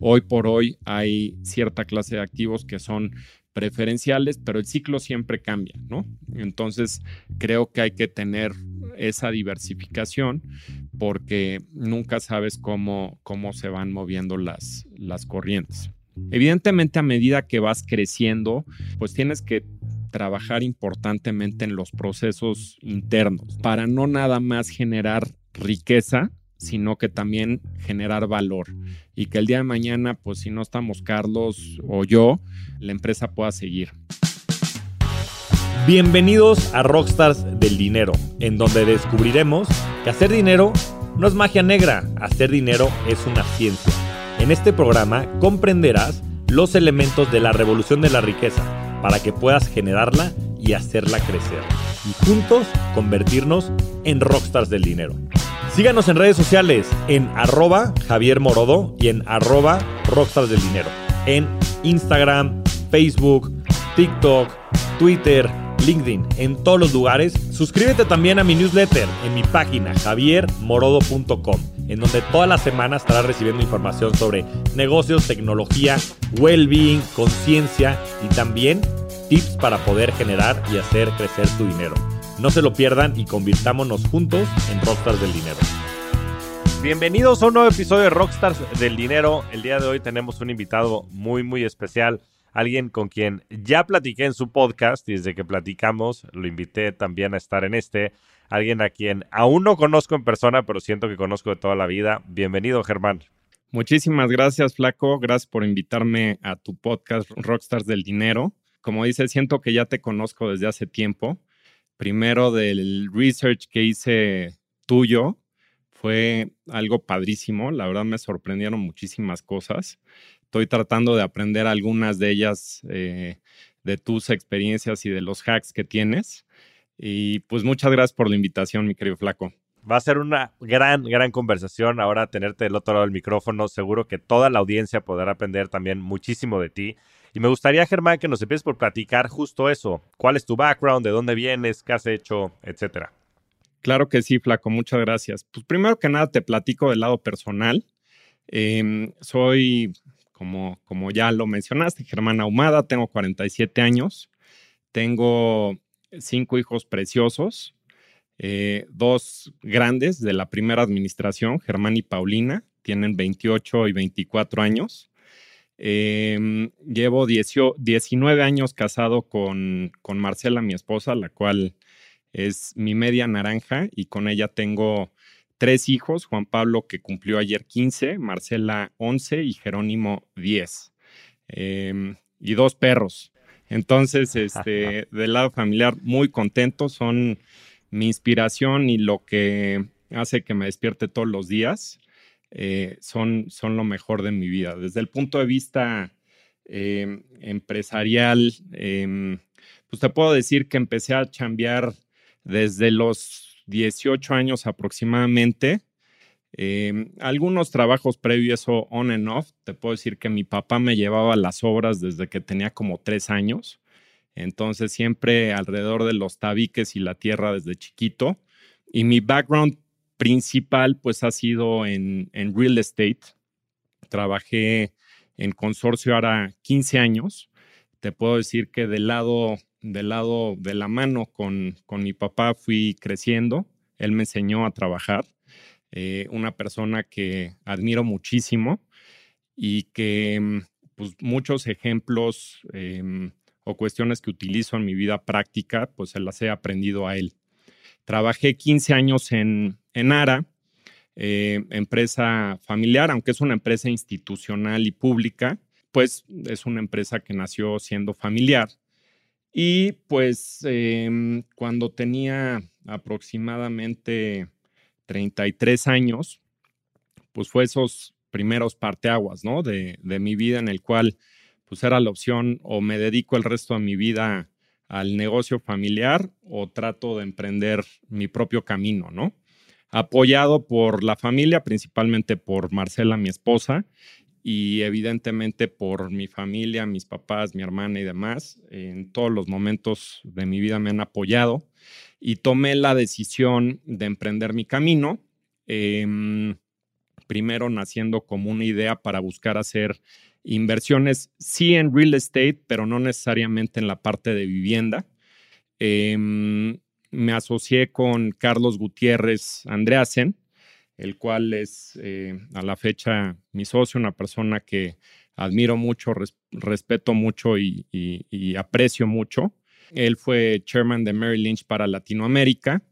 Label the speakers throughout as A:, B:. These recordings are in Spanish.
A: Hoy por hoy hay cierta clase de activos que son preferenciales, pero el ciclo siempre cambia, ¿no? Entonces, creo que hay que tener esa diversificación porque nunca sabes cómo, cómo se van moviendo las, las corrientes. Evidentemente, a medida que vas creciendo, pues tienes que trabajar importantemente en los procesos internos para no nada más generar riqueza, sino que también generar valor y que el día de mañana, pues si no estamos Carlos o yo, la empresa pueda seguir.
B: Bienvenidos a Rockstars del Dinero, en donde descubriremos que hacer dinero no es magia negra, hacer dinero es una ciencia. En este programa comprenderás los elementos de la revolución de la riqueza para que puedas generarla y hacerla crecer. Y juntos convertirnos en rockstars del dinero. Síganos en redes sociales en arroba Javier Morodo y en arroba rockstars del dinero. En Instagram, Facebook, TikTok, Twitter, LinkedIn, en todos los lugares. Suscríbete también a mi newsletter en mi página javiermorodo.com, en donde toda la semana estarás recibiendo información sobre negocios, tecnología, well-being, conciencia y también tips para poder generar y hacer crecer tu dinero. No se lo pierdan y convirtámonos juntos en Rockstars del Dinero. Bienvenidos a un nuevo episodio de Rockstars del Dinero. El día de hoy tenemos un invitado muy, muy especial alguien con quien ya platiqué en su podcast y desde que platicamos lo invité también a estar en este, alguien a quien aún no conozco en persona, pero siento que conozco de toda la vida. Bienvenido, Germán.
A: Muchísimas gracias, Flaco. Gracias por invitarme a tu podcast Rockstars del Dinero. Como dices, siento que ya te conozco desde hace tiempo. Primero del research que hice tuyo, fue algo padrísimo. La verdad me sorprendieron muchísimas cosas estoy tratando de aprender algunas de ellas eh, de tus experiencias y de los hacks que tienes. Y pues muchas gracias por la invitación, mi querido Flaco.
B: Va a ser una gran, gran conversación ahora tenerte del otro lado del micrófono. Seguro que toda la audiencia podrá aprender también muchísimo de ti. Y me gustaría, Germán, que nos empieces por platicar justo eso. ¿Cuál es tu background? ¿De dónde vienes? ¿Qué has hecho? Etcétera.
A: Claro que sí, Flaco. Muchas gracias. Pues primero que nada te platico del lado personal. Em, soy como, ya lo mencionaste, Germán Ahumada, tengo 47 años, tengo cinco hijos preciosos, eh, dos grandes de la primera administración, Germán y Paulina, tienen 28 y 24 años. Em, llevo 19 años casado con, con Marcela, mi esposa, la cual es mi media naranja, y con ella tengo tres hijos, Juan Pablo que cumplió ayer 15, Marcela 11 y Jerónimo 10. Em, y dos perros. Entonces, este, del lado familiar, muy contento, son mi inspiración y lo que hace que me despierte todos los días. Eh, son, son lo mejor de mi vida. Desde el punto de vista em, empresarial, em, pues te puedo decir que empecé a chambear desde los 18 años aproximadamente. Em, algunos trabajos previos o on and off. Te puedo decir que mi papá me llevaba las obras desde que tenía como tres años. Entonces siempre alrededor de los tabiques y la tierra desde chiquito. Y mi background principal pues ha sido en, en real estate. Trabajé en consorcio ahora 15 años. Te puedo decir que del lado del lado de la mano con, con mi papá fui creciendo. Él me enseñó a trabajar. Eh, una persona que admiro muchísimo y que mm, pues, muchos ejemplos em, o cuestiones que utilizo en mi vida práctica, pues se las he aprendido a él. Trabajé 15 años en, en ARA, eh, empresa familiar, aunque es una empresa institucional y pública, pues es una empresa que nació siendo familiar y pues em, cuando tenía aproximadamente 33 años, pues fue esos primeros parteaguas, ¿no? De, de mi vida en el cual pues era la opción o me dedico el resto de mi vida al negocio familiar o trato de emprender mi propio camino, ¿no? Apoyado por la familia, principalmente por Marcela, mi esposa, y evidentemente por mi familia, mis papás, mi hermana y demás, en todos los momentos de mi vida me han apoyado y tomé la decisión de emprender mi camino. Em, primero naciendo como una idea para buscar hacer inversiones, sí en real estate, pero no necesariamente en la parte de vivienda. Em, me asocié con Carlos Gutiérrez Andreasen, el cual es eh, a la fecha mi socio, una persona que admiro mucho, respeto mucho y, aprecio mucho. Él fue chairman de Merrill Lynch para Latinoamérica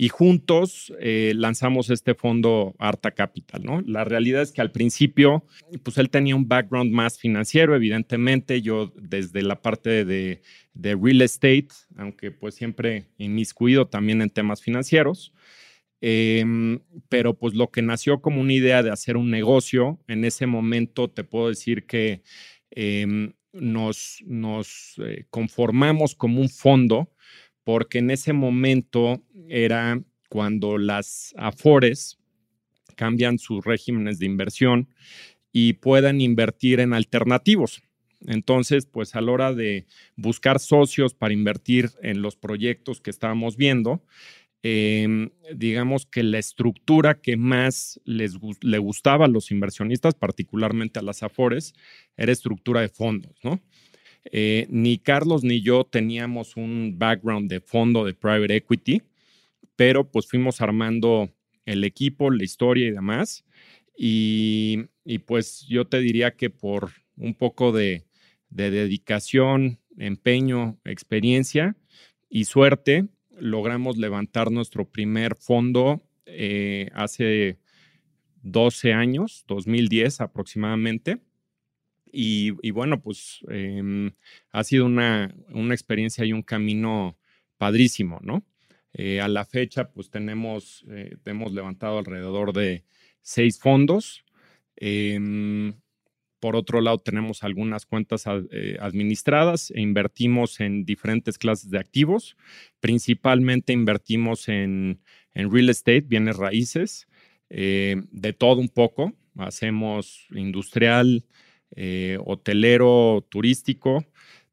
A: y juntos eh, lanzamos este fondo Arta Capital, ¿no? La realidad es que al principio, pues él tenía un background más financiero, evidentemente, yo desde la parte de, de real estate, aunque pues siempre inmiscuido también en temas financieros, em, pero pues lo que nació como una idea de hacer un negocio, en ese momento te puedo decir que em, nos, nos eh, conformamos como un fondo porque en ese momento era cuando las AFORES cambian sus regímenes de inversión y puedan invertir en alternativos. Entonces, pues a la hora de buscar socios para invertir en los proyectos que estábamos viendo, em, digamos que la estructura que más les le gustaba a los inversionistas, particularmente a las AFORES, era estructura de fondos, ¿no? Eh, ni Carlos ni yo teníamos un background de fondo de private equity, pero pues fuimos armando el equipo, la historia y demás. Y, pues yo te diría que por un poco de, dedicación, empeño, experiencia y suerte, logramos levantar nuestro primer fondo eh, hace 12 años, 2010 aproximadamente. Y, bueno, pues em, ha sido una, experiencia y un camino padrísimo, ¿no? Eh, a la fecha, pues tenemos, eh, hemos levantado alrededor de seis fondos. Em, por otro lado, tenemos algunas cuentas eh, administradas e invertimos en diferentes clases de activos. Principalmente invertimos en, en real estate, bienes raíces, de todo un poco. Hacemos industrial, eh, hotelero turístico.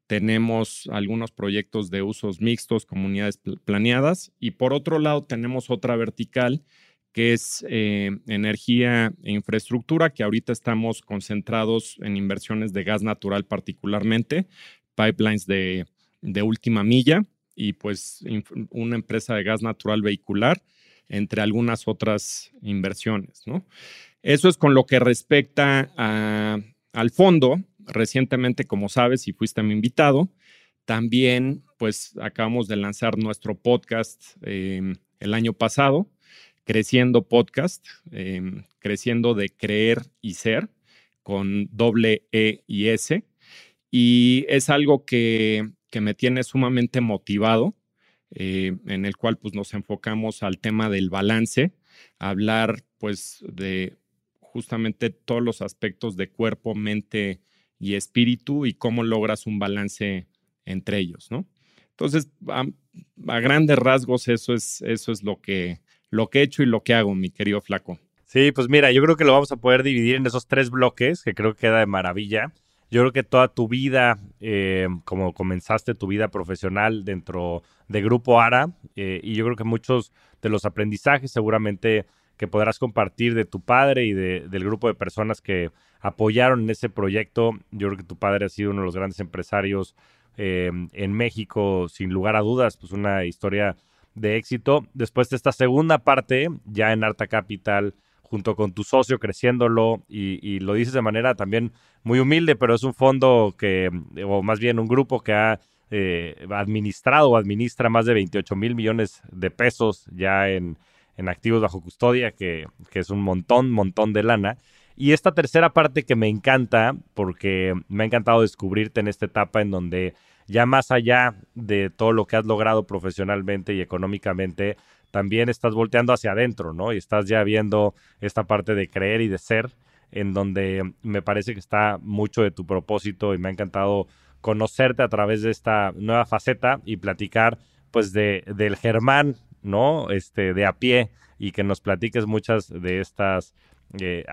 A: Tenemos algunos proyectos de usos mixtos, comunidades planeadas. Y por otro lado, tenemos otra vertical que es eh, energía e infraestructura, que ahorita estamos concentrados en inversiones de gas natural particularmente, pipelines de, de última milla y pues una empresa de gas natural vehicular, entre algunas otras inversiones. Eso es con lo que respecta a al fondo, recientemente, como sabes, y fuiste mi invitado, también pues acabamos de lanzar nuestro podcast em, el año pasado, Creciendo Podcast, em, Creciendo de Creer y Ser, con doble E y S. Y es algo que, que me tiene sumamente motivado, eh, en el cual pues nos enfocamos al tema del balance, hablar pues de justamente todos los aspectos de cuerpo, mente y espíritu y cómo logras un balance entre ellos, ¿no? Entonces, a, grandes rasgos, eso es, eso es lo, que, lo que he hecho y lo que hago, mi querido flaco.
B: Sí, pues mira, yo creo que lo vamos a poder dividir en esos tres bloques, que creo que queda de maravilla. Yo creo que toda tu vida, eh, como comenzaste tu vida profesional dentro de Grupo ARA, eh, y yo creo que muchos de los aprendizajes seguramente que podrás compartir de tu padre y de, del grupo de personas que apoyaron en ese proyecto. Yo creo que tu padre ha sido uno de los grandes empresarios eh, en México, sin lugar a dudas, pues una historia de éxito. Después de esta segunda parte, ya en Arta Capital, junto con tu socio, creciéndolo, y, lo dices de manera también muy humilde, pero es un fondo que, o más bien un grupo que ha eh, administrado o administra más de 28 mil millones de pesos ya en, en activos bajo custodia, que, es un montón, montón de lana. Y esta tercera parte que me encanta, porque me ha encantado descubrirte en esta etapa en donde ya más allá de todo lo que has logrado profesionalmente y económicamente, también estás volteando hacia adentro, ¿no? Y estás ya viendo esta parte de creer y de ser, en donde me parece que está mucho de tu propósito y me ha encantado conocerte a través de esta nueva faceta y platicar pues de, del Germán ¿no? Este, de a pie y que nos platiques muchas de estas eh,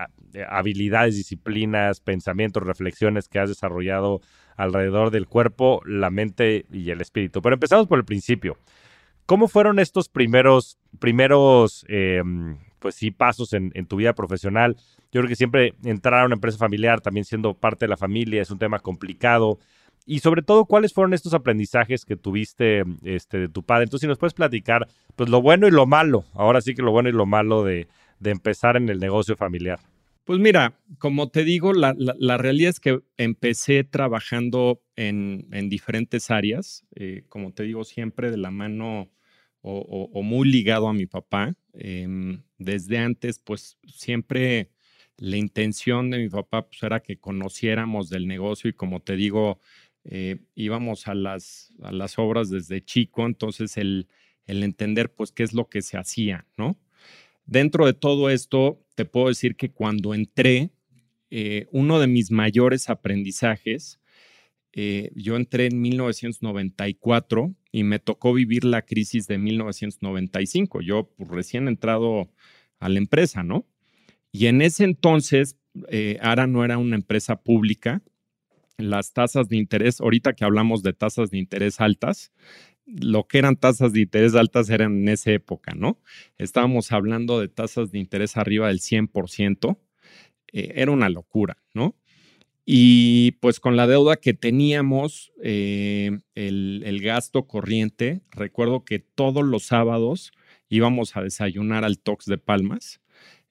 B: habilidades, disciplinas, pensamientos, reflexiones que has desarrollado alrededor del cuerpo, la mente y el espíritu. Pero empezamos por el principio. ¿Cómo fueron estos primeros, primeros eh, pues sí, pasos en, tu vida profesional? Yo creo que siempre entrar a una empresa familiar, también siendo parte de la familia, es un tema complicado. Y sobre todo, ¿cuáles fueron estos aprendizajes que tuviste este, de tu padre? Entonces, si nos puedes platicar, pues lo bueno y lo malo, ahora sí que lo bueno y lo malo de, empezar en el negocio familiar.
A: Pues mira, como te digo, la, realidad es que empecé trabajando en, diferentes áreas, eh, como te digo, siempre de la mano o, muy ligado a mi papá. Em, desde antes, pues siempre la intención de mi papá pues, era que conociéramos del negocio y como te digo, eh, íbamos a las, a las obras desde chico, entonces el, el entender pues qué es lo que se hacía, ¿no? Dentro de todo esto, te puedo decir que cuando entré, eh, uno de mis mayores aprendizajes, eh, yo entré en 1994 y me tocó vivir la crisis de 1995. Yo pues, recién entrado a la empresa, ¿no? Y en ese entonces, eh, ARA no era una empresa pública. Las tasas de interés, ahorita que hablamos de tasas de interés altas, lo que eran tasas de interés altas eran en esa época, ¿no? Estábamos hablando de tasas de interés arriba del 100%. Eh, era una locura, ¿no? Y pues con la deuda que teníamos, eh, el, gasto corriente, recuerdo que todos los sábados íbamos a desayunar al Tox de Palmas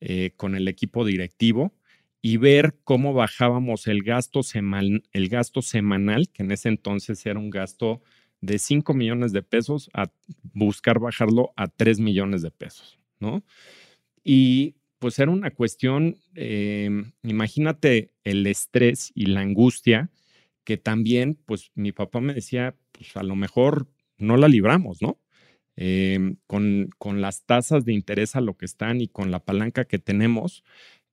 A: eh, con el equipo directivo y ver cómo bajábamos el gasto, el gasto semanal, que en ese entonces era un gasto de 5 millones de pesos, a buscar bajarlo a 3 millones de pesos, ¿no? Y pues era una cuestión, em, imagínate el estrés y la angustia que también, pues mi papá me decía, pues a lo mejor no la libramos, ¿no? Em, con, con, las tasas de interés a lo que están y con la palanca que tenemos,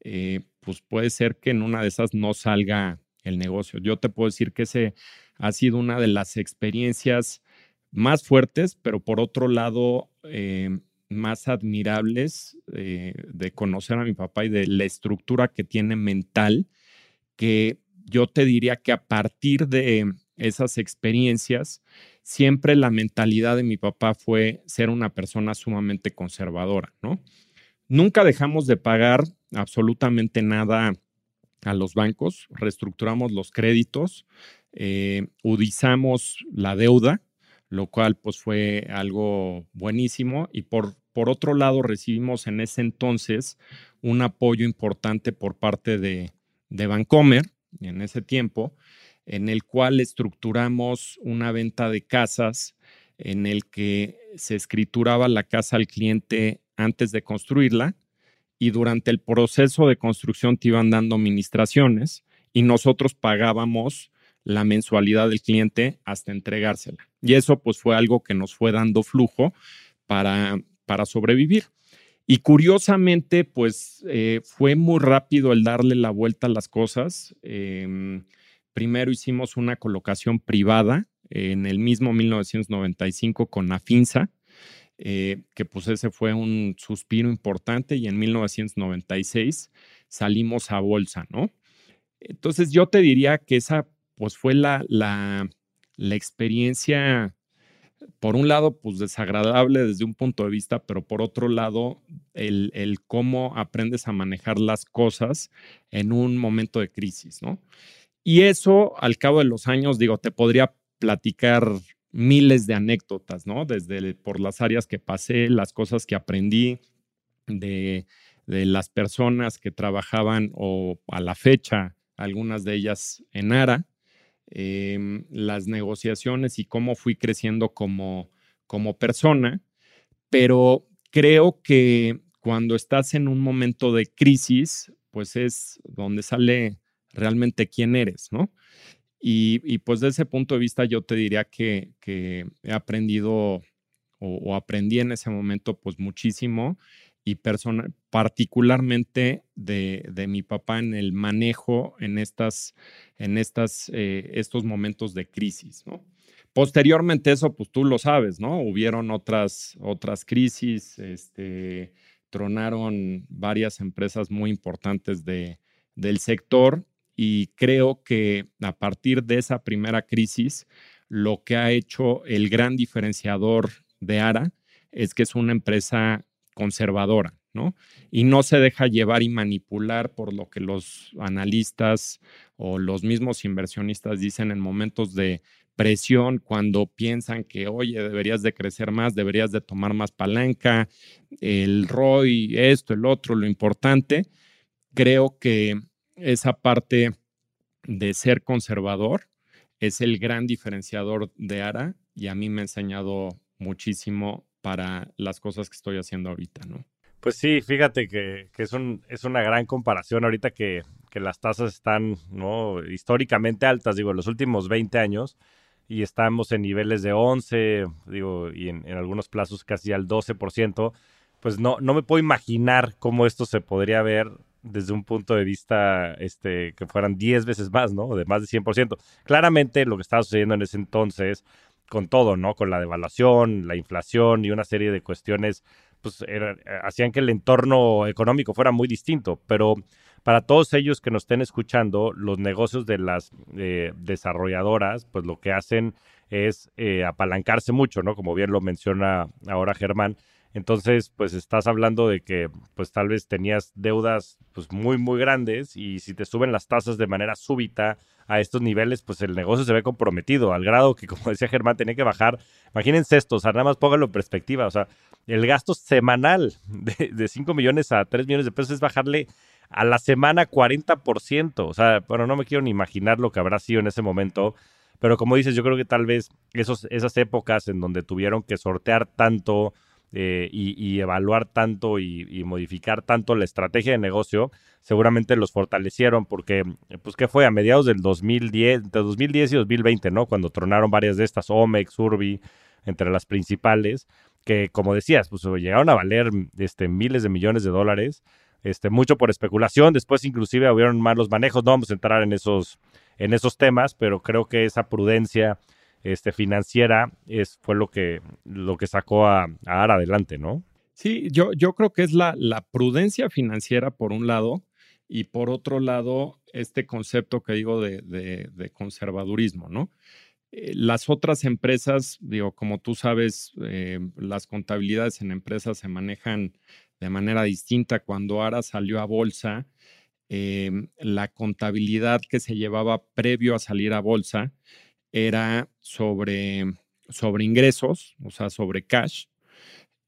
A: eh, pues puede ser que en una de esas no salga el negocio. Yo te puedo decir que ese ha sido una de las experiencias más fuertes, pero por otro lado, em, más admirables eh, de conocer a mi papá y de la estructura que tiene mental, que yo te diría que a partir de esas experiencias, siempre la mentalidad de mi papá fue ser una persona sumamente conservadora, ¿no? Nunca dejamos de pagar absolutamente nada a los bancos, reestructuramos los créditos, eh, udizamos la deuda, lo cual pues fue algo buenísimo y por por otro lado, recibimos en ese entonces un apoyo importante por parte de, de Vancomer, en ese tiempo, en el cual estructuramos una venta de casas en el que se escrituraba la casa al cliente antes de construirla y durante el proceso de construcción te iban dando administraciones y nosotros pagábamos la mensualidad del cliente hasta entregársela. Y eso pues fue algo que nos fue dando flujo para para sobrevivir. Y curiosamente, pues eh, fue muy rápido el darle la vuelta a las cosas. Em, primero hicimos una colocación privada en el mismo 1995 con Afinsa, eh, que pues ese fue un suspiro importante y en 1996 salimos a bolsa, ¿no? Entonces yo te diría que esa pues fue la, la, la experiencia por un lado, pues desagradable desde un punto de vista, pero por otro lado, el, cómo aprendes a manejar las cosas en un momento de crisis, ¿no? Y eso, al cabo de los años, digo, te podría platicar miles de anécdotas, ¿no? Desde por las áreas que pasé, las cosas que aprendí, de, de las personas que trabajaban o a la fecha, algunas de ellas en ARA, Em, las negociaciones y cómo fui creciendo como, como persona, pero creo que cuando estás en un momento de crisis, pues es donde sale realmente quién eres, ¿no? Y, pues desde ese punto de vista yo te diría que, he aprendido o, aprendí en ese momento pues muchísimo y particularmente de, mi papá en el manejo en, estas, en estas, eh, estos momentos de crisis. Posteriormente eso, pues tú lo sabes, ¿no? Hubieron otras, otras crisis, este, tronaron varias empresas muy importantes de, del sector y creo que a partir de esa primera crisis, lo que ha hecho el gran diferenciador de ARA es que es una empresa conservadora, ¿no? Y no se deja llevar y manipular por lo que los analistas o los mismos inversionistas dicen en momentos de presión cuando piensan que, oye, deberías de crecer más, deberías de tomar más palanca, el ROI, esto, el otro, lo importante. Creo que esa parte de ser conservador es el gran diferenciador de ARA y a mí me ha enseñado muchísimo para las cosas que estoy haciendo ahorita, ¿no?
B: Pues sí, fíjate que, es, un, una gran comparación ahorita que, las tasas están históricamente altas, digo, en los últimos 20 años, y estamos en niveles de 11, digo, y en, algunos plazos casi al 12%, pues no, no me puedo imaginar cómo esto se podría ver desde un punto de vista este, que fueran 10 veces más, ¿no? De más de 100%. Claramente lo que estaba sucediendo en ese entonces, con todo, ¿no? Con la devaluación, la inflación y una serie de cuestiones, pues hacían que el entorno económico fuera muy distinto, pero para todos ellos que nos estén escuchando, los negocios de las eh, desarrolladoras, pues lo que hacen es eh, apalancarse mucho, ¿no? Como bien lo menciona ahora Germán, entonces, pues estás hablando de que pues tal vez tenías deudas pues muy muy grandes y si te suben las tasas de manera súbita a estos niveles, pues el negocio se ve comprometido al grado que como decía Germán tenía que bajar. Imagínense esto, o sea, nada más póngalo en perspectiva, o sea, el gasto semanal de, de 5 millones a 3 millones de pesos es bajarle a la semana 40%, o sea, bueno, no me quiero ni imaginar lo que habrá sido en ese momento. Pero como dices, yo creo que tal vez esos, esas épocas en donde tuvieron que sortear tanto, eh, y, evaluar tanto y, modificar tanto la estrategia de negocio, seguramente los fortalecieron porque, pues, ¿qué fue? A mediados del 2010, entre 2010 y 2020, ¿no? Cuando tronaron varias de estas, Omex, Urbi, entre las principales, que como decías, pues llegaron a valer este, miles de millones de dólares, este, mucho por especulación, después inclusive hubieron malos manejos, no vamos a entrar en esos, en esos temas, pero creo que esa prudencia este, financiera es, fue lo que, lo que sacó a, ARA adelante, ¿no?
A: Sí, yo, yo creo que es la, la prudencia financiera por un lado y por otro lado este concepto que digo de, de, conservadurismo, ¿no? Eh, las otras empresas, digo, como tú sabes, eh, las contabilidades en empresas se manejan de manera distinta. Cuando ARA salió a bolsa, eh, la contabilidad que se llevaba previo a salir a bolsa era sobre, sobre ingresos, o sea, sobre cash.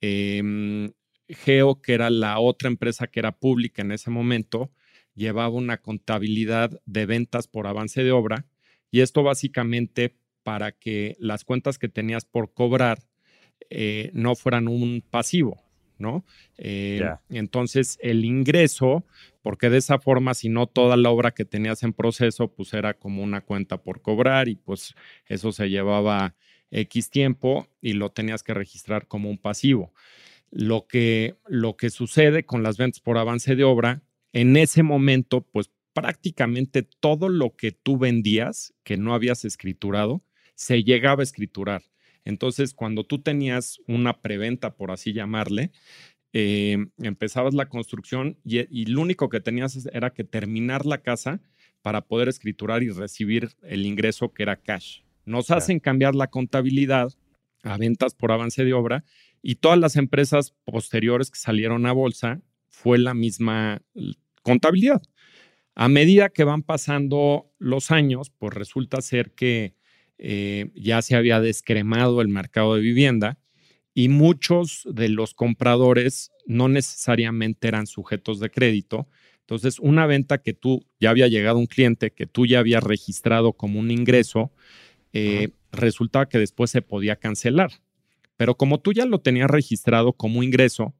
A: Em, Geo, que era la otra empresa que era pública en ese momento, llevaba una contabilidad de ventas por avance de obra y esto básicamente para que las cuentas que tenías por cobrar eh, no fueran un pasivo, ¿no? Eh, entonces, el ingreso, porque de esa forma, si no toda la obra que tenías en proceso, pues era como una cuenta por cobrar y pues eso se llevaba X tiempo y lo tenías que registrar como un pasivo. Lo que, lo que sucede con las ventas por avance de obra, en ese momento, pues prácticamente todo lo que tú vendías que no habías escriturado, se llegaba a escriturar. Entonces, cuando tú tenías una preventa, por así llamarle, eh, empezabas la construcción y, lo único que tenías era que terminar la casa para poder escriturar y recibir el ingreso que era cash. Nos hacen cambiar la contabilidad a ventas por avance de obra y todas las empresas posteriores que salieron a bolsa fue la misma contabilidad. A medida que van pasando los años, pues resulta ser que eh, ya se había descremado el mercado de vivienda y muchos de los compradores no necesariamente eran sujetos de crédito. Entonces, una venta que tú ya había llegado un cliente que tú ya habías registrado como un ingreso, eh, resultaba que después se podía cancelar. Pero como tú ya lo tenías registrado como ingreso,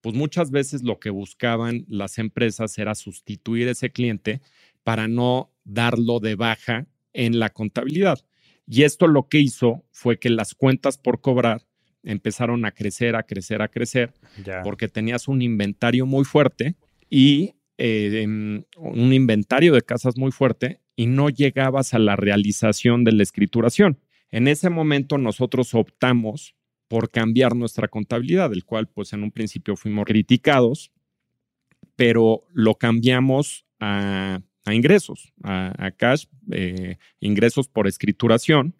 A: pues muchas veces lo que buscaban las empresas era sustituir ese cliente para no darlo de baja en la contabilidad. Y esto lo que hizo fue que las cuentas por cobrar empezaron a crecer, a crecer, a crecer, porque tenías un inventario muy fuerte y eh, em, un inventario de casas muy fuerte y no llegabas a la realización de la escrituración. En ese momento nosotros optamos por cambiar nuestra contabilidad, del cual pues en un principio fuimos criticados, pero lo cambiamos a a ingresos, a, cash, eh, ingresos por escrituración.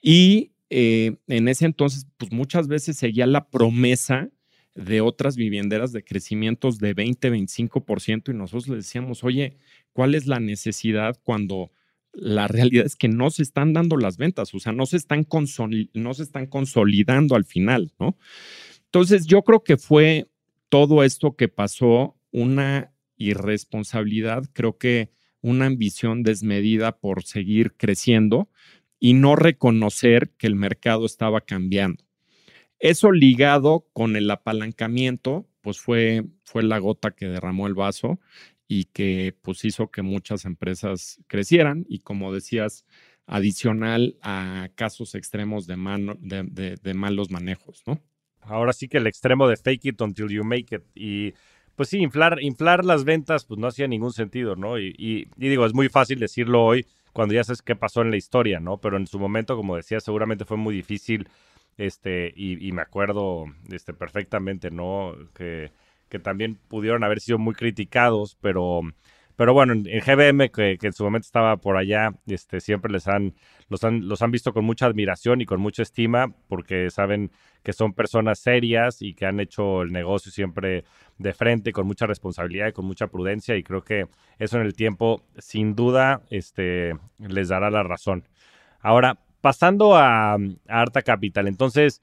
A: Y eh, en ese entonces, pues muchas veces seguía la promesa de otras vivienderas de crecimientos de 20, 25% y nosotros le decíamos, oye, ¿cuál es la necesidad cuando la realidad es que no se están dando las ventas, o sea, no se están, no se están consolidando al final, ¿no? Entonces, yo creo que fue todo esto que pasó una irresponsabilidad, creo que una ambición desmedida por seguir creciendo y no reconocer que el mercado estaba cambiando. Eso ligado con el apalancamiento, pues fue, fue la gota que derramó el vaso y que pues hizo que muchas empresas crecieran y como decías, adicional a casos extremos de, malos manejos, ¿no?
B: Ahora sí que el extremo de fake it until you make it y pues sí, inflar, inflar las ventas pues no hacía ningún sentido, ¿no? Y, y, digo, es muy fácil decirlo hoy cuando ya sabes qué pasó en la historia, ¿no? Pero en su momento, como decía, seguramente fue muy difícil, este, y, y me acuerdo este, perfectamente, ¿no? Que también pudieron haber sido muy criticados, pero, pero bueno, en, GBM, que, en su momento estaba por allá, este, siempre les han los, han, los han visto con mucha admiración y con mucha estima, porque saben que son personas serias y que han hecho el negocio siempre de frente, con mucha responsabilidad y con mucha prudencia, y creo que eso en el tiempo, sin duda, este, les dará la razón. Ahora, pasando a, a Arta Capital, entonces,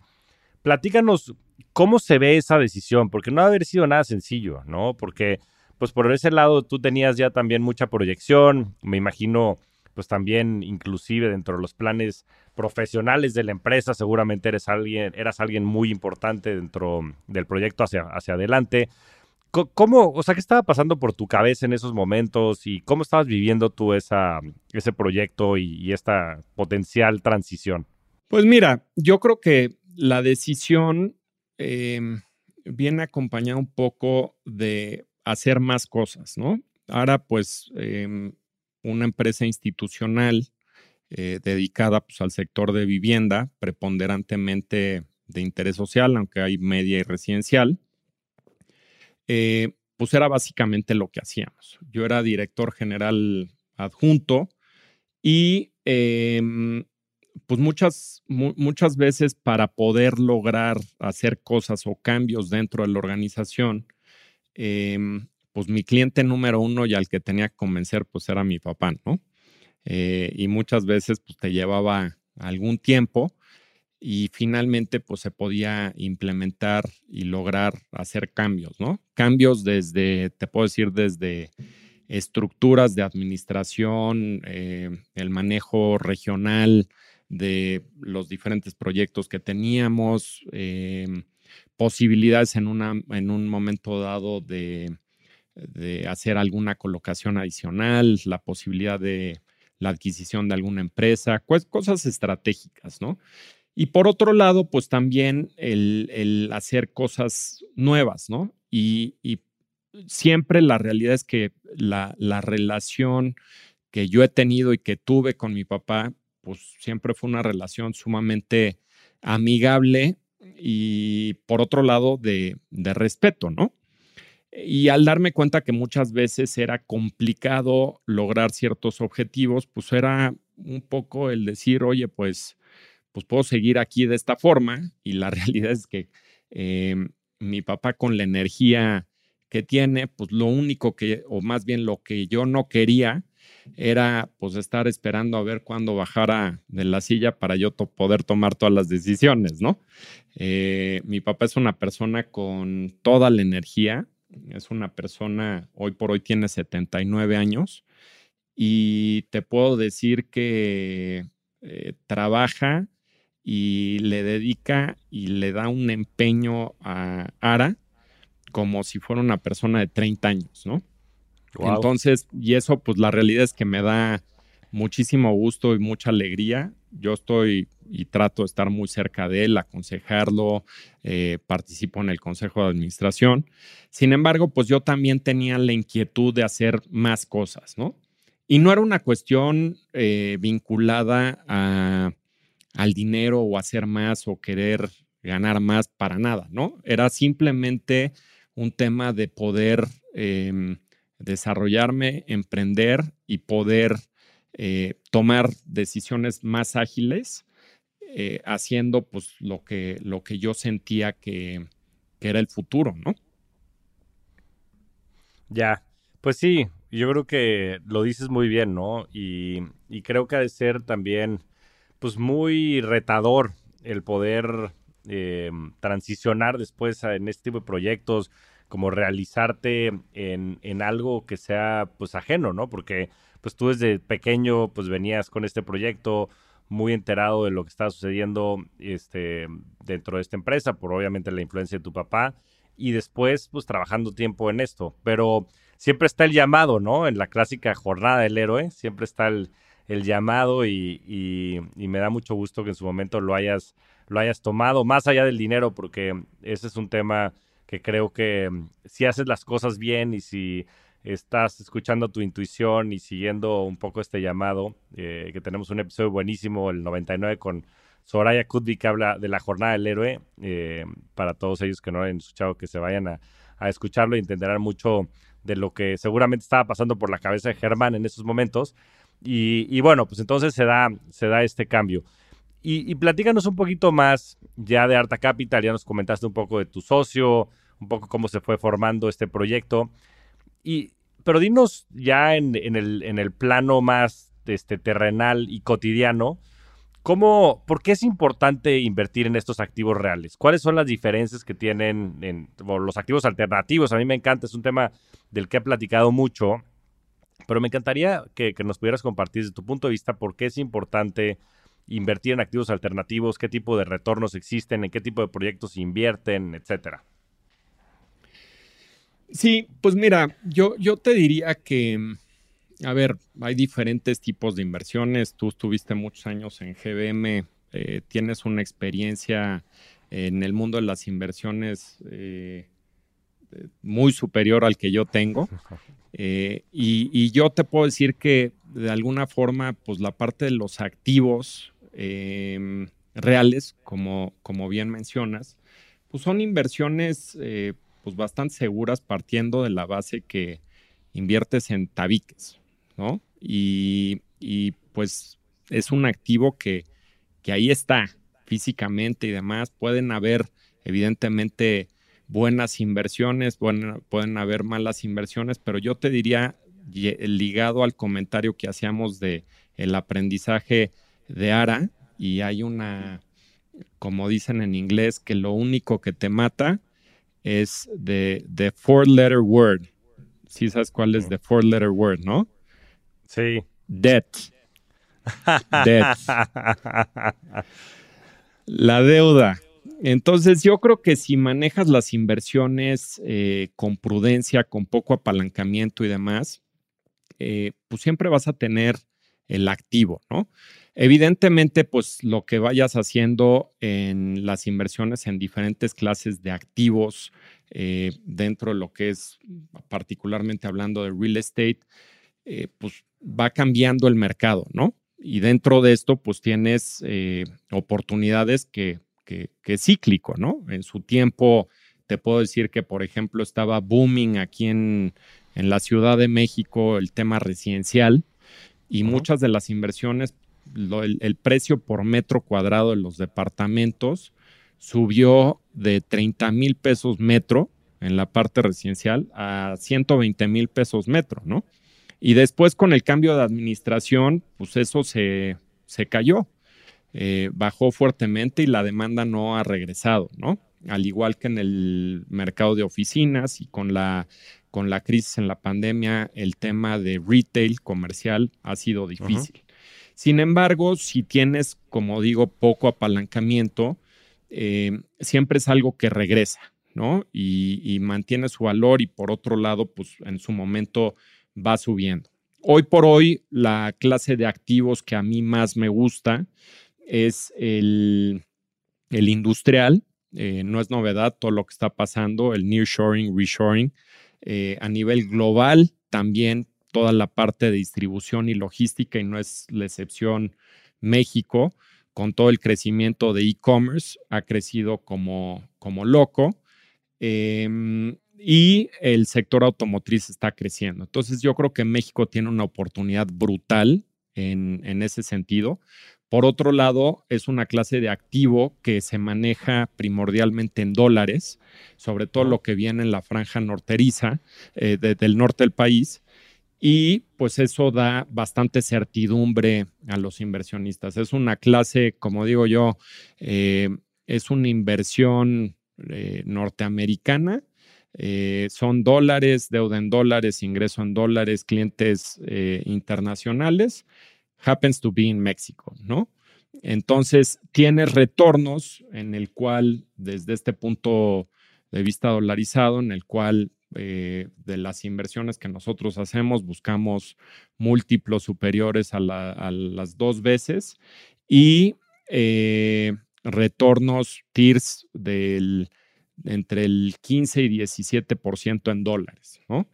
B: platícanos ¿Cómo se ve esa decisión? Porque no ha haber sido nada sencillo, ¿no? Porque, pues por ese lado tú tenías ya también mucha proyección, me imagino, pues también inclusive dentro de los planes profesionales de la empresa, seguramente eres alguien, eras alguien muy importante dentro del proyecto hacia, hacia adelante. ¿Cómo, o sea, qué estaba pasando por tu cabeza en esos momentos y cómo estabas viviendo tú esa, ese proyecto y, esta potencial transición?
A: Pues mira, yo creo que la decisión Em, viene acompañado un poco de hacer más cosas, ¿no? Ahora, pues, em, una empresa institucional eh, dedicada pues, al sector de vivienda, preponderantemente de interés social, aunque hay media y residencial, eh, pues era básicamente lo que hacíamos. Yo era director general adjunto y em, pues muchas, muchas veces para poder lograr hacer cosas o cambios dentro de la organización, em, pues mi cliente número uno y al que tenía que convencer, pues era mi papá, ¿no? Eh, y muchas veces, pues te llevaba algún tiempo y finalmente, pues se podía implementar y lograr hacer cambios, ¿no? Cambios desde, te puedo decir, desde estructuras de administración, eh, el manejo regional, de los diferentes proyectos que teníamos, em, posibilidades en, una, en un momento dado de, hacer alguna colocación adicional, la posibilidad de la adquisición de alguna empresa, cosas estratégicas, ¿no? Y por otro lado, pues también el, hacer cosas nuevas, ¿no? Y, siempre la realidad es que la, la, relación que yo he tenido y que tuve con mi papá, pues siempre fue una relación sumamente amigable y por otro lado de, respeto, ¿no? Y al darme cuenta que muchas veces era complicado lograr ciertos objetivos, pues era un poco el decir, oye, pues, pues puedo seguir aquí de esta forma. Y la realidad es que em, mi papá con la energía que tiene, pues lo único que, o más bien lo que yo no quería, era pues estar esperando a ver cuándo bajara de la silla para yo poder tomar todas las decisiones, ¿no? Eh, mi papá es una persona con toda la energía, es una persona, hoy por hoy tiene 79 años y te puedo decir que eh, trabaja y le dedica y le da un empeño a Ara como si fuera una persona de 30 años, ¿no? Entonces, y eso, pues la realidad es que me da muchísimo gusto y mucha alegría. Yo estoy y trato de estar muy cerca de él, aconsejarlo, eh, participo en el consejo de administración. Sin embargo, pues yo también tenía la inquietud de hacer más cosas, ¿no? Y no era una cuestión eh, vinculada a, al dinero o hacer más o querer ganar más para nada, ¿no? Era simplemente un tema de poder em, desarrollarme, emprender y poder eh, tomar decisiones más ágiles eh, haciendo pues lo que, lo que yo sentía que, que era el futuro, ¿no?
B: Ya, pues sí, yo creo que lo dices muy bien, ¿no? Y, y, creo que ha de ser también, pues muy retador el poder eh, transicionar después en este tipo de proyectos, como realizarte en, en, algo que sea pues ajeno, ¿no? Porque pues tú desde pequeño pues venías con este proyecto muy enterado de lo que estaba sucediendo este, dentro de esta empresa, por obviamente la influencia de tu papá, y después pues trabajando tiempo en esto. Pero siempre está el llamado, ¿no? En la clásica jornada del héroe, siempre está el, el llamado y, y, me da mucho gusto que en su momento lo hayas, lo hayas tomado, más allá del dinero, porque ese es un tema que creo que mm, si haces las cosas bien y si estás escuchando tu intuición y siguiendo un poco este llamado, eh, que tenemos un episodio buenísimo, el 99, con Soraya Kutby, que habla de la jornada del héroe. Eh, para todos ellos que no han escuchado, que se vayan a, a, escucharlo y entenderán mucho de lo que seguramente estaba pasando por la cabeza de Germán en esos momentos. Y, y bueno, pues entonces se da, se da este cambio. Y, platícanos un poquito más ya de Arta Capital, ya nos comentaste un poco de tu socio, un poco cómo se fue formando este proyecto. Y, pero dinos ya en, en, el, en el, plano más este, terrenal y cotidiano, ¿cómo, ¿por qué es importante invertir en estos activos reales? ¿Cuáles son las diferencias que tienen en, los activos alternativos? A mí me encanta, es un tema del que he platicado mucho, pero me encantaría que, que nos pudieras compartir desde tu punto de vista por qué es importante invertir en activos alternativos, qué tipo de retornos existen, en qué tipo de proyectos invierten, etcétera.
A: Sí, pues mira, yo, yo te diría que, a ver, hay diferentes tipos de inversiones. Tú estuviste muchos años en GBM, eh, tienes una experiencia en el mundo de las inversiones eh, muy superior al que yo tengo. Eh, y, y, yo te puedo decir que de alguna forma, pues la parte de los activos eh, reales, como, como bien mencionas, pues son inversiones eh, pues bastante seguras partiendo de la base que inviertes en tabiques, ¿no? Y, pues es un activo que, que ahí está físicamente y demás. Pueden haber, evidentemente, buenas inversiones, pueden haber malas inversiones, pero yo te diría, ligado al comentario que hacíamos de el aprendizaje de Ara, y hay una, como dicen en inglés, que lo único que te mata es de the four letter word. ¿Sí sabes cuál es the four letter word, no?
B: Sí.
A: Debt. Debt. La deuda. Entonces yo creo que si manejas las inversiones eh, con prudencia, con poco apalancamiento y demás, eh, pues siempre vas a tener el activo, ¿no? Evidentemente, pues lo que vayas haciendo en las inversiones en diferentes clases de activos eh, dentro de lo que es particularmente hablando de real estate, eh, pues va cambiando el mercado, ¿no? Y dentro de esto, pues tienes eh, oportunidades que, que, que es cíclico, ¿no? En su tiempo, te puedo decir que, por ejemplo, estaba booming aquí en, en la Ciudad de México el tema residencial y uh -huh. muchas de las inversiones lo, el, el, precio por metro cuadrado de los departamentos subió de 30 mil pesos metro en la parte residencial a 120 mil pesos metro, ¿no? Y después con el cambio de administración, pues eso se, se cayó, eh, bajó fuertemente y la demanda no ha regresado, ¿no? Al igual que en el mercado de oficinas y con la, con la crisis en la pandemia, el tema de retail comercial ha sido difícil. Uh -huh. Sin embargo, si tienes, como digo, poco apalancamiento, eh, siempre es algo que regresa, ¿no? Y, mantiene su valor y por otro lado, pues en su momento va subiendo. Hoy por hoy, la clase de activos que a mí más me gusta es el, el industrial. Eh, no es novedad todo lo que está pasando, el nearshoring, reshoring. Eh, a nivel global, también toda la parte de distribución y logística, y no es la excepción México, con todo el crecimiento de e-commerce, ha crecido como, como loco. Eh, y el sector automotriz está creciendo. Entonces yo creo que México tiene una oportunidad brutal en, en ese sentido. Por otro lado, es una clase de activo que se maneja primordialmente en dólares, sobre todo lo que viene en la franja norteriza eh, del norte del país. Y pues eso da bastante certidumbre a los inversionistas. Es una clase, como digo yo, eh, es una inversión eh, norteamericana. son dólares, deuda en dólares, ingreso en dólares, clientes internacionales happens to be in México, ¿no? Entonces, tienes retornos en el cual, desde este punto de vista dolarizado, en el cual eh, de las inversiones que nosotros hacemos buscamos múltiplos superiores a, las dos veces y eh, retornos TIRS del, entre el 15 y 17% en dólares, ¿no?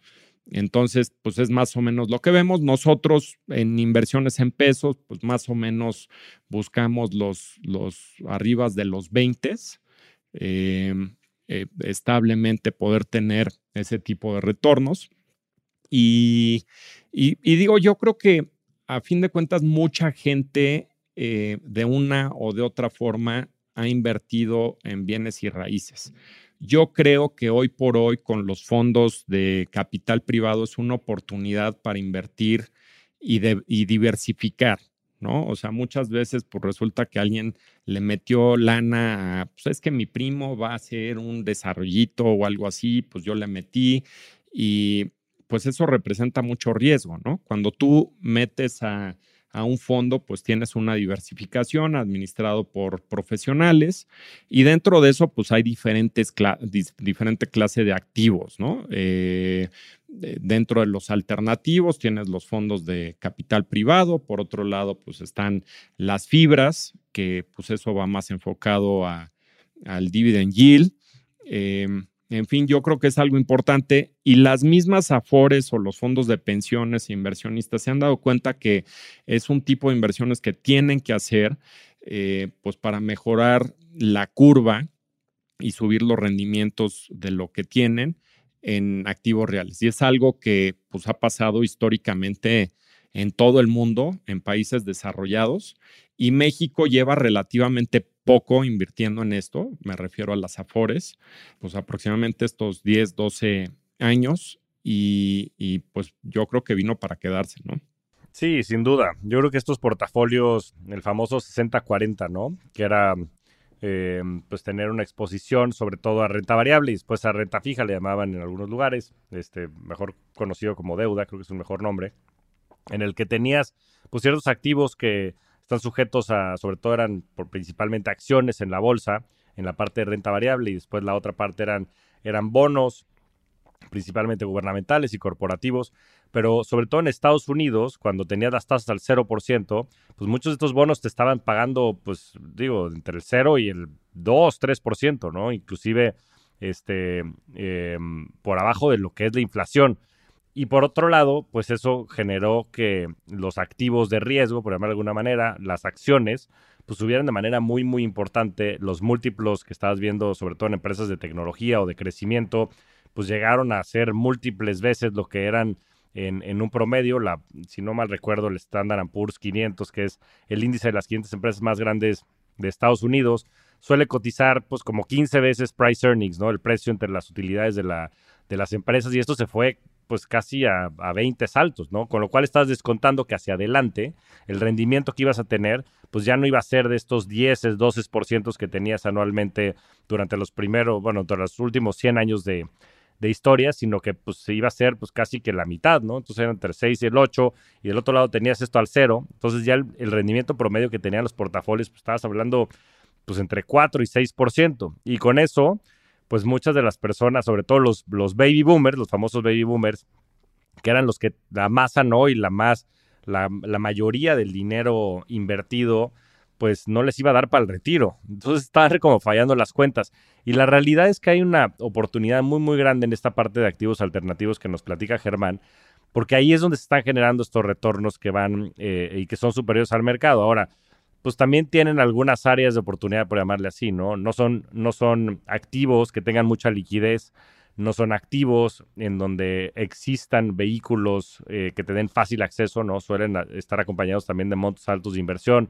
A: Entonces, pues es más o menos lo que vemos. Nosotros en inversiones en pesos, pues más o menos buscamos los, los arribas de los 20, em, eh, establemente poder tener ese tipo de retornos. Y, digo, yo creo que a fin de cuentas mucha gente eh, de una o de otra forma ha invertido en bienes y raíces. Yo creo que hoy por hoy con los fondos de capital privado es una oportunidad para invertir y, diversificar, ¿no? O sea, muchas veces pues resulta que alguien le metió lana, pues es que mi primo va a hacer un desarrollito o algo así, pues yo le metí y pues eso representa mucho riesgo, ¿no? Cuando tú metes a a un fondo, pues tienes una diversificación administrado por profesionales y dentro de eso, pues hay diferentes diferente clase de activos, ¿no? Eh, dentro de los alternativos tienes los fondos de capital privado, por otro lado, pues están las fibras, que pues eso va más enfocado a, al dividend yield. Em, en fin, yo creo que es algo importante y las mismas Afores o los fondos de pensiones e inversionistas se han dado cuenta que es un tipo de inversiones que tienen que hacer eh, pues para mejorar la curva y subir los rendimientos de lo que tienen en activos reales. Y es algo que pues ha pasado históricamente en todo el mundo, en países desarrollados, y México lleva relativamente poco invirtiendo en esto, me refiero a las Afores, pues aproximadamente estos 10, 12 años y, pues yo creo que vino para quedarse, ¿no?
B: Sí, sin duda. Yo creo que estos portafolios, el famoso 60-40, ¿no? Que era eh, pues tener una exposición sobre todo a renta variable y después a renta fija, le llamaban en algunos lugares, este, mejor conocido como deuda, creo que es un mejor nombre, en el que tenías pues ciertos activos que están sujetos a, sobre todo eran por principalmente acciones en la bolsa, en la parte de renta variable y después la otra parte eran, eran bonos, principalmente gubernamentales y corporativos, pero sobre todo en Estados Unidos, cuando tenías las tasas al 0%, pues muchos de estos bonos te estaban pagando, pues digo, entre el 0 y el 2, 3%, ¿no? Inclusive este, em, por abajo de lo que es la inflación. Y por otro lado, pues eso generó que los activos de riesgo, por llamarlo de alguna manera, las acciones, pues subieran de manera muy, muy importante. Los múltiplos que estabas viendo, sobre todo en empresas de tecnología o de crecimiento, pues llegaron a ser múltiples veces lo que eran en, en un promedio. La, si no mal recuerdo, el Standard Poor's 500, que es el índice de las 500 empresas más grandes de Estados Unidos, suele cotizar pues como 15 veces price earnings, ¿no? El precio entre las utilidades de, la, de las empresas y esto se fue pues casi a, 20 saltos, ¿no? Con lo cual estás descontando que hacia adelante el rendimiento que ibas a tener, pues ya no iba a ser de estos 10, 12% que tenías anualmente durante los primeros, bueno, durante los últimos 100 años de, historia, sino que pues iba a ser pues casi que la mitad, ¿no? Entonces eran entre 6 y el 8 y del otro lado tenías esto al cero, entonces ya el, rendimiento promedio que tenían los portafolios, pues estabas hablando pues entre 4 y 6%. Y con eso, pues muchas de las personas, sobre todo los, los baby boomers, los famosos baby boomers, que eran los que la masa no y la más, la, mayoría del dinero invertido, pues no les iba a dar para el retiro. Entonces estaban como fallando las cuentas. Y la realidad es que hay una oportunidad muy, muy grande en esta parte de activos alternativos que nos platica Germán, porque ahí es donde se están generando estos retornos que van eh, y que son superiores al mercado. Ahora, pues también tienen algunas áreas de oportunidad, por llamarle así, ¿no? No son, no son activos que tengan mucha liquidez, no son activos en donde existan vehículos eh, que te den fácil acceso, ¿no? Suelen estar acompañados también de montos altos de inversión,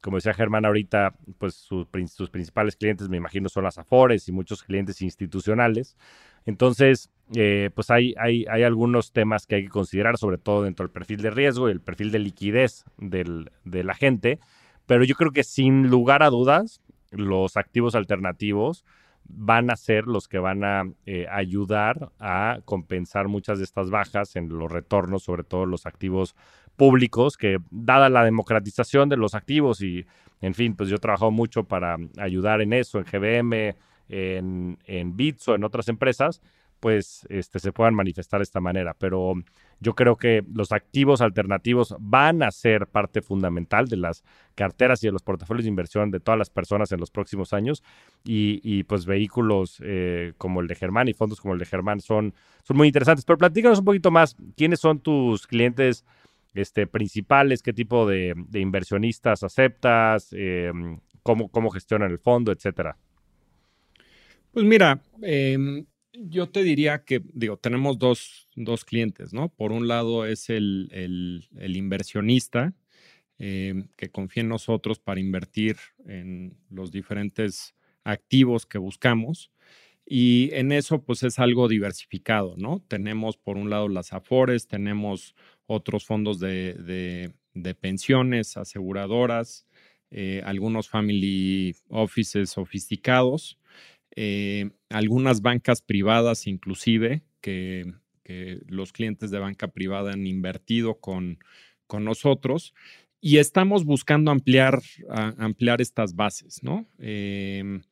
B: como decía Germán ahorita, pues sus principales clientes me imagino son las Afores y muchos clientes institucionales. Entonces, eh, pues hay, hay, hay, algunos temas que hay que considerar, sobre todo dentro del perfil de riesgo y el perfil de liquidez del, de la gente. Pero yo creo que sin lugar a dudas, los activos alternativos van a ser los que van a eh, ayudar a compensar muchas de estas bajas en los retornos, sobre todo los activos públicos, que dada la democratización de los activos y, en fin, pues yo he trabajado mucho para ayudar en eso, en GBM, en, en Bitso, en otras empresas, pues este, se puedan manifestar de esta manera. Pero yo creo que los activos alternativos van a ser parte fundamental de las carteras y de los portafolios de inversión de todas las personas en los próximos años. Y, pues vehículos eh, como el de Germán y fondos como el de Germán son, son muy interesantes. Pero platícanos un poquito más, ¿quiénes son tus clientes este, principales? ¿Qué tipo de, inversionistas aceptas? Eh, cómo, ¿Cómo gestionan el fondo, etcétera?
A: Pues mira, em, yo te diría que, digo, tenemos dos, clientes, ¿no? Por un lado es el, inversionista em, que confía en nosotros para invertir en los diferentes activos que buscamos. Y en eso, pues es algo diversificado, ¿no? Tenemos por un lado las AFORES, tenemos otros fondos de, pensiones, aseguradoras, eh, algunos family offices sofisticados eh, algunas bancas privadas inclusive, que, los clientes de banca privada han invertido con, con nosotros y estamos buscando ampliar, ampliar estas bases, ¿no? Em,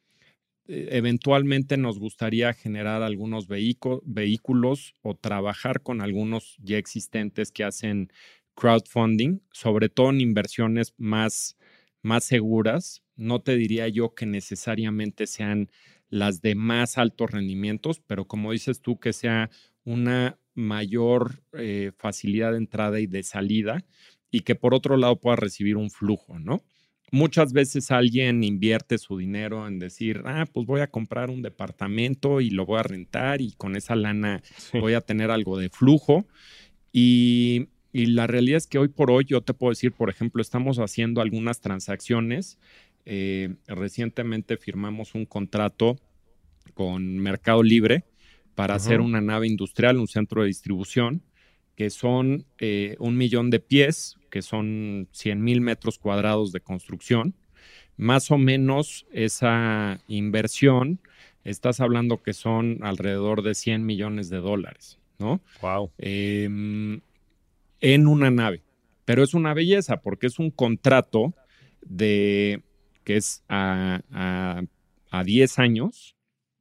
A: e, eventualmente nos gustaría generar algunos vehículos o trabajar con algunos ya existentes que hacen crowdfunding, sobre todo en inversiones más, más seguras. No te diría yo que necesariamente sean las de más altos rendimientos, pero como dices tú, que sea una mayor eh, facilidad de entrada y de salida y que por otro lado pueda recibir un flujo, ¿no? Muchas veces alguien invierte su dinero en decir, ah, pues voy a comprar un departamento y lo voy a rentar y con esa lana voy a tener algo de flujo. Y, y la realidad es que hoy por hoy yo te puedo decir, por ejemplo, estamos haciendo algunas transacciones eh, recientemente firmamos un contrato con Mercado Libre para hacer una nave industrial, un centro de distribución, que son eh, un millón de pies, que son 100 mil metros cuadrados de construcción. Más o menos esa inversión, estás hablando que son alrededor de 100 millones de dólares, ¿no?
B: Wow.
A: Em, en una nave. Pero es una belleza porque es un contrato de que es a, a, 10 años,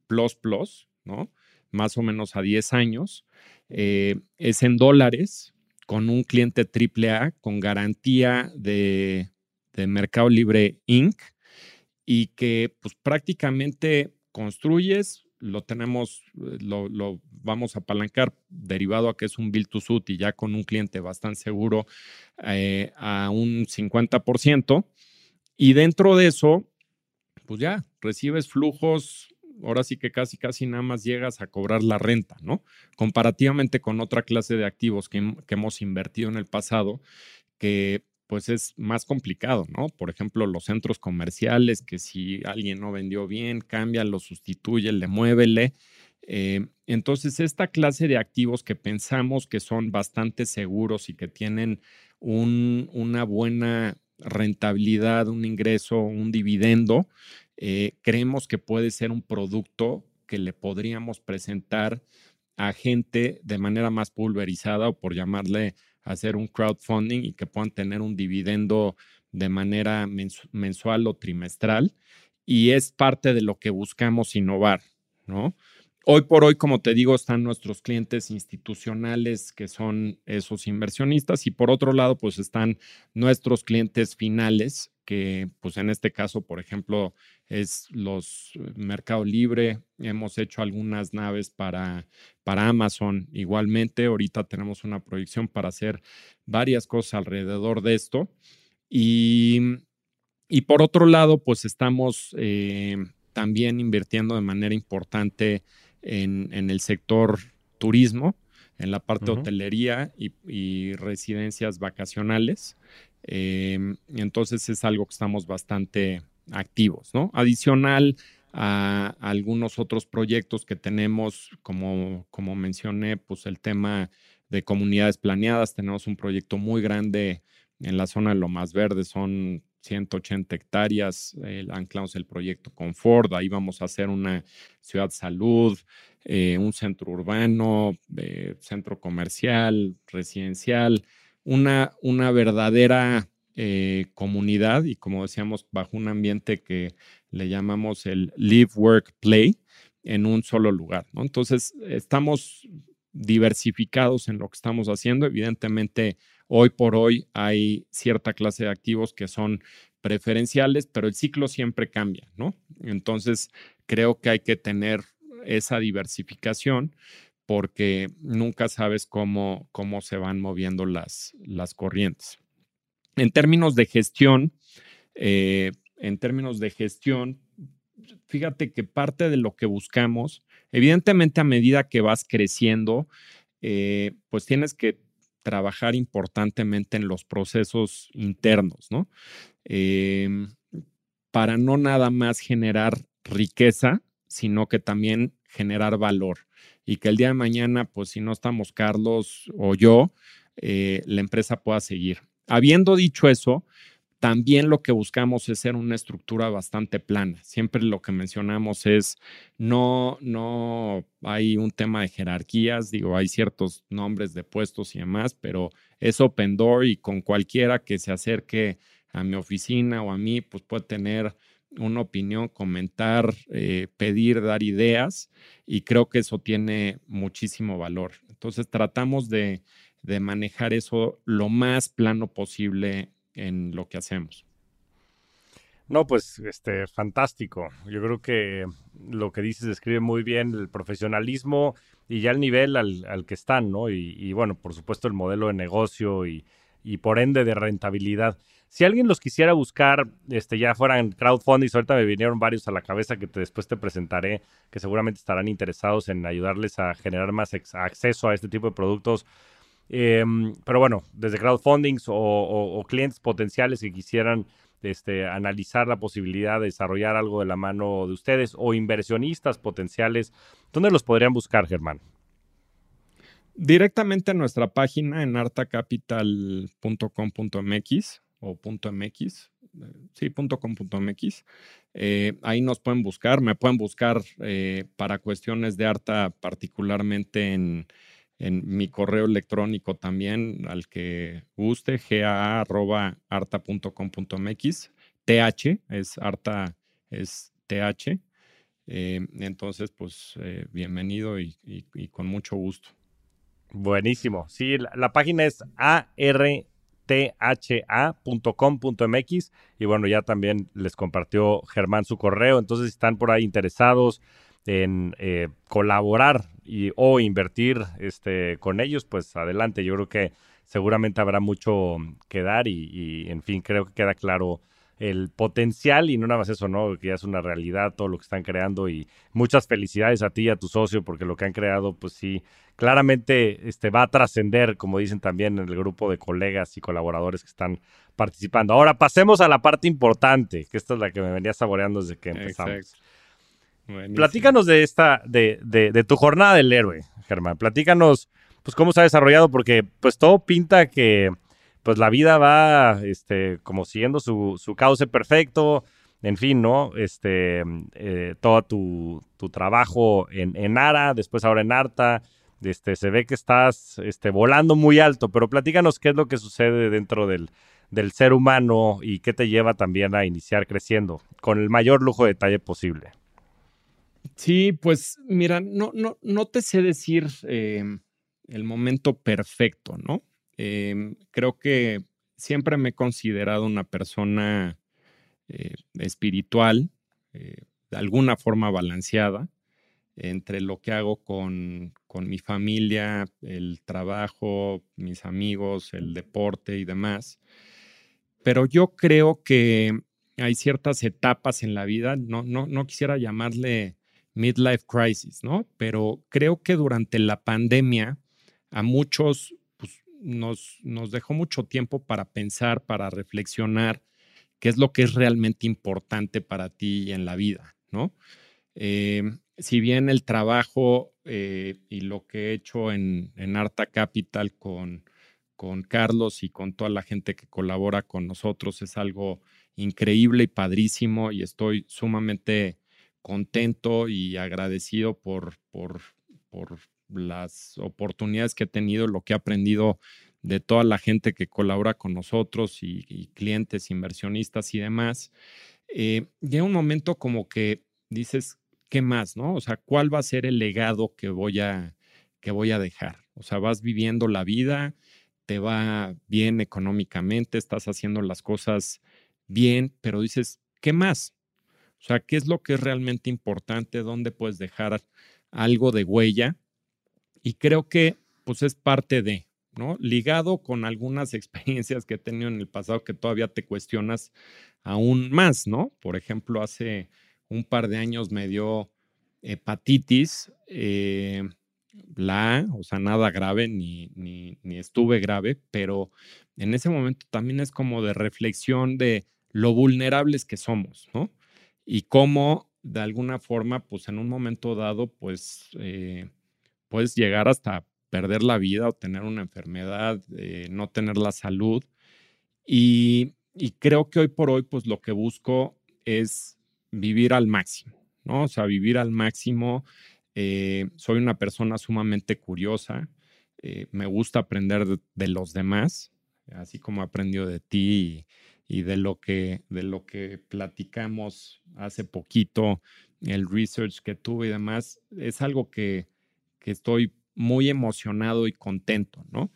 A: plus, plus, ¿no? Más o menos a 10 años. Eh, es en dólares, con un cliente AAA, con garantía de, Mercado Libre Inc. Y que pues prácticamente construyes, lo tenemos, lo, vamos a apalancar derivado a que es un build to suit y ya con un cliente bastante seguro eh, a un 50%. Y dentro de eso, pues ya, recibes flujos, ahora sí que casi, casi nada más llegas a cobrar la renta, ¿no? Comparativamente con otra clase de activos que, hemos invertido en el pasado, que pues es más complicado, ¿no? Por ejemplo, los centros comerciales, que si alguien no vendió bien, cambia, lo sustituye, le muévele. Eh, entonces, esta clase de activos que pensamos que son bastante seguros y que tienen una buena rentabilidad, un ingreso, un dividendo, eh, creemos que puede ser un producto que le podríamos presentar a gente de manera más pulverizada o por llamarle hacer un crowdfunding y que puedan tener un dividendo de manera mensual o trimestral. Y es parte de lo que buscamos innovar, ¿no? Hoy por hoy, como te digo, están nuestros clientes institucionales que son esos inversionistas y por otro lado, pues están nuestros clientes finales que pues en este caso, por ejemplo, es los eh, Mercado Libre. Hemos hecho algunas naves para, para Amazon igualmente. Ahorita tenemos una proyección para hacer varias cosas alrededor de esto. Y, y por otro lado, pues estamos eh, también invirtiendo de manera importante en, el sector turismo. en la parte de hotelería y, residencias vacacionales. Em, entonces es algo que estamos bastante activos, ¿no? Adicional a, algunos otros proyectos que tenemos, como, como mencioné, pues el tema de comunidades planeadas. Tenemos un proyecto muy grande en la zona de lo más verde, son 180 hectáreas, anclamos el proyecto Confort, ahí vamos a hacer una ciudad salud, eh, un centro urbano, eh, centro comercial, residencial, una, una verdadera eh, comunidad y como decíamos, bajo un ambiente que le llamamos el live, work, play en un solo lugar. Entonces, estamos diversificados en lo que estamos haciendo. Evidentemente, hoy por hoy hay cierta clase de activos que son preferenciales, pero el ciclo siempre cambia, ¿no? Entonces, creo que hay que tener esa diversificación porque nunca sabes cómo, cómo se van moviendo las, las corrientes. En términos de gestión, eh, en términos de gestión, fíjate que parte de lo que buscamos, evidentemente a medida que vas creciendo, eh, pues tienes que trabajar importantemente en los procesos internos, ¿no? Em, para no nada más generar riqueza, sino que también generar valor. Y que el día de mañana, pues si no estamos Carlos o yo, eh, la empresa pueda seguir. Habiendo dicho eso, también lo que buscamos es ser una estructura bastante plana. Siempre lo que mencionamos es, no, no hay un tema de jerarquías, digo, hay ciertos nombres de puestos y demás, pero es open door y con cualquiera que se acerque a mi oficina o a mí, pues puede tener una opinión, comentar, eh, pedir, dar ideas y creo que eso tiene muchísimo valor. Entonces tratamos de, de manejar eso lo más plano posible en lo que hacemos.
B: No, pues este fantástico. Yo creo que lo que dices describe muy bien el profesionalismo y ya el nivel al, que están, ¿no? Y, bueno, por supuesto el modelo de negocio y, por ende de rentabilidad. Si alguien los quisiera buscar, este, ya fueran crowdfunding, ahorita me vinieron varios a la cabeza que después te presentaré, que seguramente estarán interesados en ayudarles a generar más acceso a este tipo de productos Em, pero bueno, desde crowdfundings o, clientes potenciales que quisieran este, analizar la posibilidad de desarrollar algo de la mano de ustedes o inversionistas potenciales, ¿dónde los podrían buscar, Germán?
A: Directamente en nuestra página en artacapital.com.mx o .mx, sí, .com.mx. Eh, ahí nos pueden buscar, me pueden buscar eh, para cuestiones de Arta, particularmente en en mi correo electrónico también, al que guste, gaa.arta.com.mx. TH es Arta, es TH. Eh, entonces, pues eh, bienvenido y, con mucho gusto.
B: Buenísimo. Sí, la, página es artha.com.mx y bueno, ya también les compartió Germán su correo. Entonces, si están por ahí interesados en eh, colaborar y, o invertir este, con ellos, pues adelante. Yo creo que seguramente habrá mucho que dar y, en fin, creo que queda claro el potencial y no nada más eso, ¿no? Que ya es una realidad todo lo que están creando y muchas felicidades a ti y a tu socio porque lo que han creado, pues sí, claramente este, va a trascender, como dicen también en el grupo de colegas y colaboradores que están participando. Ahora pasemos a la parte importante, que esta es la que me venía saboreando desde que empezamos. Platícanos de esta, de, de, tu jornada del héroe, Germán. Platícanos, pues, cómo se ha desarrollado, porque pues todo pinta que pues la vida va este, como siguiendo su, su cauce perfecto. En fin, ¿no? Este, eh, todo tu, tu, trabajo en, en ARA, después ahora en ARTA, este, se ve que estás este, volando muy alto, pero platícanos qué es lo que sucede dentro del, del ser humano y qué te lleva también a iniciar creciendo con el mayor lujo de detalle posible.
A: Sí, pues mira, no, no, no te sé decir em, el momento perfecto, ¿no? Em, creo que siempre me he considerado una persona eh, espiritual, eh, de alguna forma balanceada, entre lo que hago con, con mi familia, el trabajo, mis amigos, el deporte y demás. Pero yo creo que hay ciertas etapas en la vida, no, no, no quisiera llamarle midlife crisis, ¿no? Pero creo que durante la pandemia a muchos pues, nos, nos dejó mucho tiempo para pensar, para reflexionar qué es lo que es realmente importante para ti en la vida, ¿no? Eh, si bien el trabajo eh, y lo que he hecho en, en Arta Capital con, con Carlos y con toda la gente que colabora con nosotros es algo increíble y padrísimo y estoy sumamente contento y agradecido por, por, por las oportunidades que he tenido, lo que he aprendido de toda la gente que colabora con nosotros y, clientes, inversionistas y demás. Eh, llega un momento como que dices, ¿qué más, no? O sea, ¿cuál va a ser el legado que voy a, que voy a dejar? O sea, vas viviendo la vida, te va bien económicamente, estás haciendo las cosas bien, pero dices, ¿qué más? O sea, ¿qué es lo que es realmente importante? ¿Dónde puedes dejar algo de huella? Y creo que pues es parte de, ¿no? Ligado con algunas experiencias que he tenido en el pasado que todavía te cuestionas aún más, ¿no? Por ejemplo, hace un par de años me dio hepatitis, eh, la, o sea, nada grave, ni, ni, ni estuve grave, pero en ese momento también es como de reflexión de lo vulnerables que somos, ¿no? Y cómo de alguna forma, pues en un momento dado, pues eh, puedes llegar hasta perder la vida o tener una enfermedad, eh, no tener la salud. Y, creo que hoy por hoy, pues lo que busco es vivir al máximo, ¿no? O sea, vivir al máximo. Eh, soy una persona sumamente curiosa, me gusta aprender de, los demás, así como he aprendido de ti de lo que, de lo que platicamos hace poquito, el research que tuve y demás, es algo que, que estoy muy emocionado y contento, ¿no?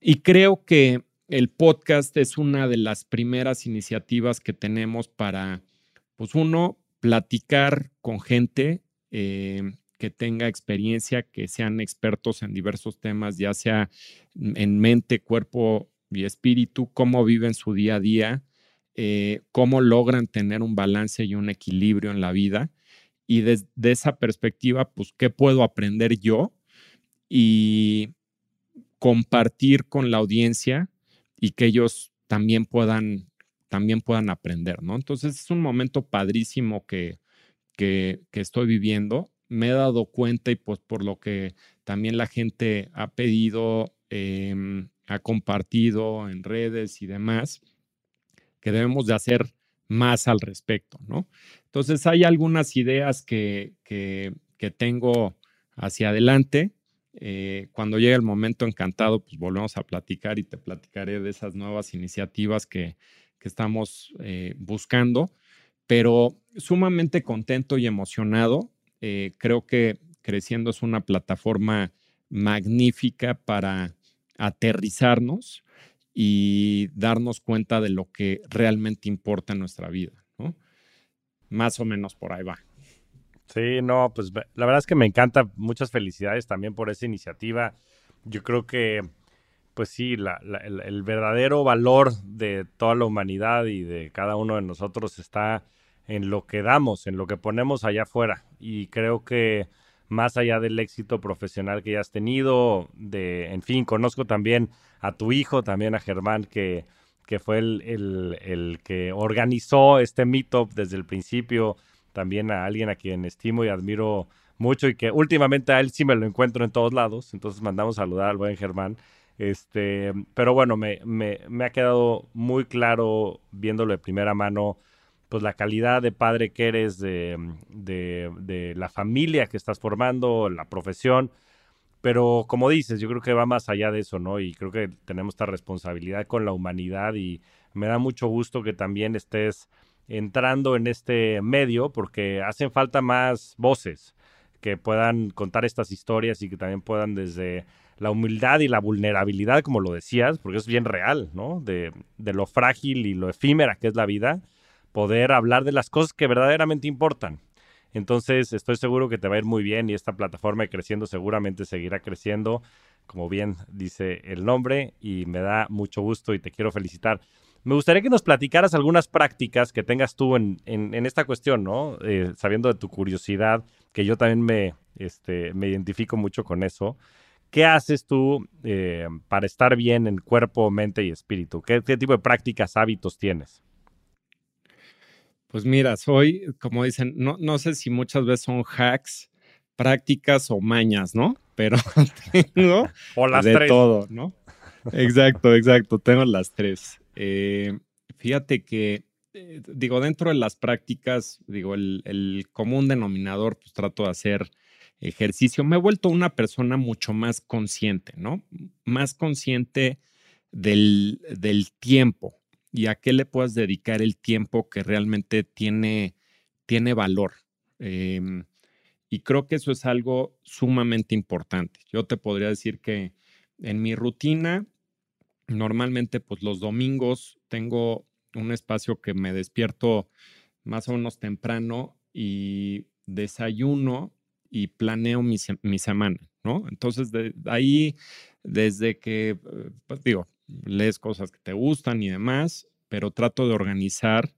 A: Y creo que el podcast es una de las primeras iniciativas que tenemos para, pues uno, platicar con gente eh, que tenga experiencia, que sean expertos en diversos temas, ya sea en mente, cuerpo y espíritu, cómo viven su día a día, eh, cómo logran tener un balance y un equilibrio en la vida. Y desde esa perspectiva, pues, ¿qué puedo aprender yo? Y compartir con la audiencia y que ellos también puedan, también puedan aprender, ¿no? Entonces es un momento padrísimo que, que, estoy viviendo. Me he dado cuenta y pues por lo que también la gente ha pedido, em, ha compartido en redes y demás, que debemos de hacer más al respecto, ¿no? Entonces hay algunas ideas que, que, tengo hacia adelante. Eh, cuando llegue el momento encantado, pues volvemos a platicar y te platicaré de esas nuevas iniciativas que, que estamos eh, buscando, pero sumamente contento y emocionado. Eh, creo que Creciendo es una plataforma magnífica para aterrizarnos y darnos cuenta de lo que realmente importa en nuestra vida, ¿no? Más o menos por ahí va.
B: Sí, no, pues la verdad es que me encanta. Muchas felicidades también por esa iniciativa. Yo creo que, pues sí, el, verdadero valor de toda la humanidad y de cada uno de nosotros está en lo que damos, en lo que ponemos allá afuera. Y creo que más allá del éxito profesional que ya has tenido, de, en fin, conozco también a tu hijo, también a Germán, que, que fue el, el, que organizó este meetup desde el principio, también a alguien a quien estimo y admiro mucho y que últimamente a él sí me lo encuentro en todos lados, entonces mandamos saludar al buen Germán. Este, pero bueno, me, me, me ha quedado muy claro viéndolo de primera mano pues la calidad de padre que eres, de, de, la familia que estás formando, la profesión. Pero como dices, yo creo que va más allá de eso, ¿no? Y creo que tenemos esta responsabilidad con la humanidad y me da mucho gusto que también estés entrando en este medio porque hacen falta más voces que puedan contar estas historias y que también puedan desde la humildad y la vulnerabilidad, como lo decías, porque es bien real, ¿no? De, de lo frágil y lo efímera que es la vida, poder hablar de las cosas que verdaderamente importan. Entonces estoy seguro que te va a ir muy bien y esta plataforma creciendo seguramente seguirá creciendo, como bien dice el nombre, y me da mucho gusto y te quiero felicitar. Me gustaría que nos platicaras algunas prácticas que tengas tú en, esta cuestión, ¿no? Eh, sabiendo de tu curiosidad, que yo también me, este, identifico mucho con eso. ¿qué haces tú eh, para estar bien en cuerpo, mente y espíritu? ¿Qué, tipo de prácticas, hábitos tienes?
A: Pues mira, soy, como dicen, no, no sé si muchas veces son hacks, prácticas o mañas, ¿no? Pero tengo
B: o las
A: de todo, ¿no? Exacto, exacto, tengo las tres. Eh, fíjate que, eh, digo, dentro de las prácticas, digo, el, el común denominador, pues trato de hacer ejercicio, me he vuelto una persona mucho más consciente, ¿no? Más consciente del, del tiempo y a qué le puedas dedicar el tiempo que realmente tiene, tiene valor. Em, y creo que eso es algo sumamente importante. Yo te podría decir que en mi rutina, normalmente pues los domingos tengo un espacio que me despierto más o menos temprano y desayuno y planeo mi, semana, ¿no? Entonces, de, ahí, desde que, eh, pues digo, lees cosas que te gustan y demás, pero trato de organizar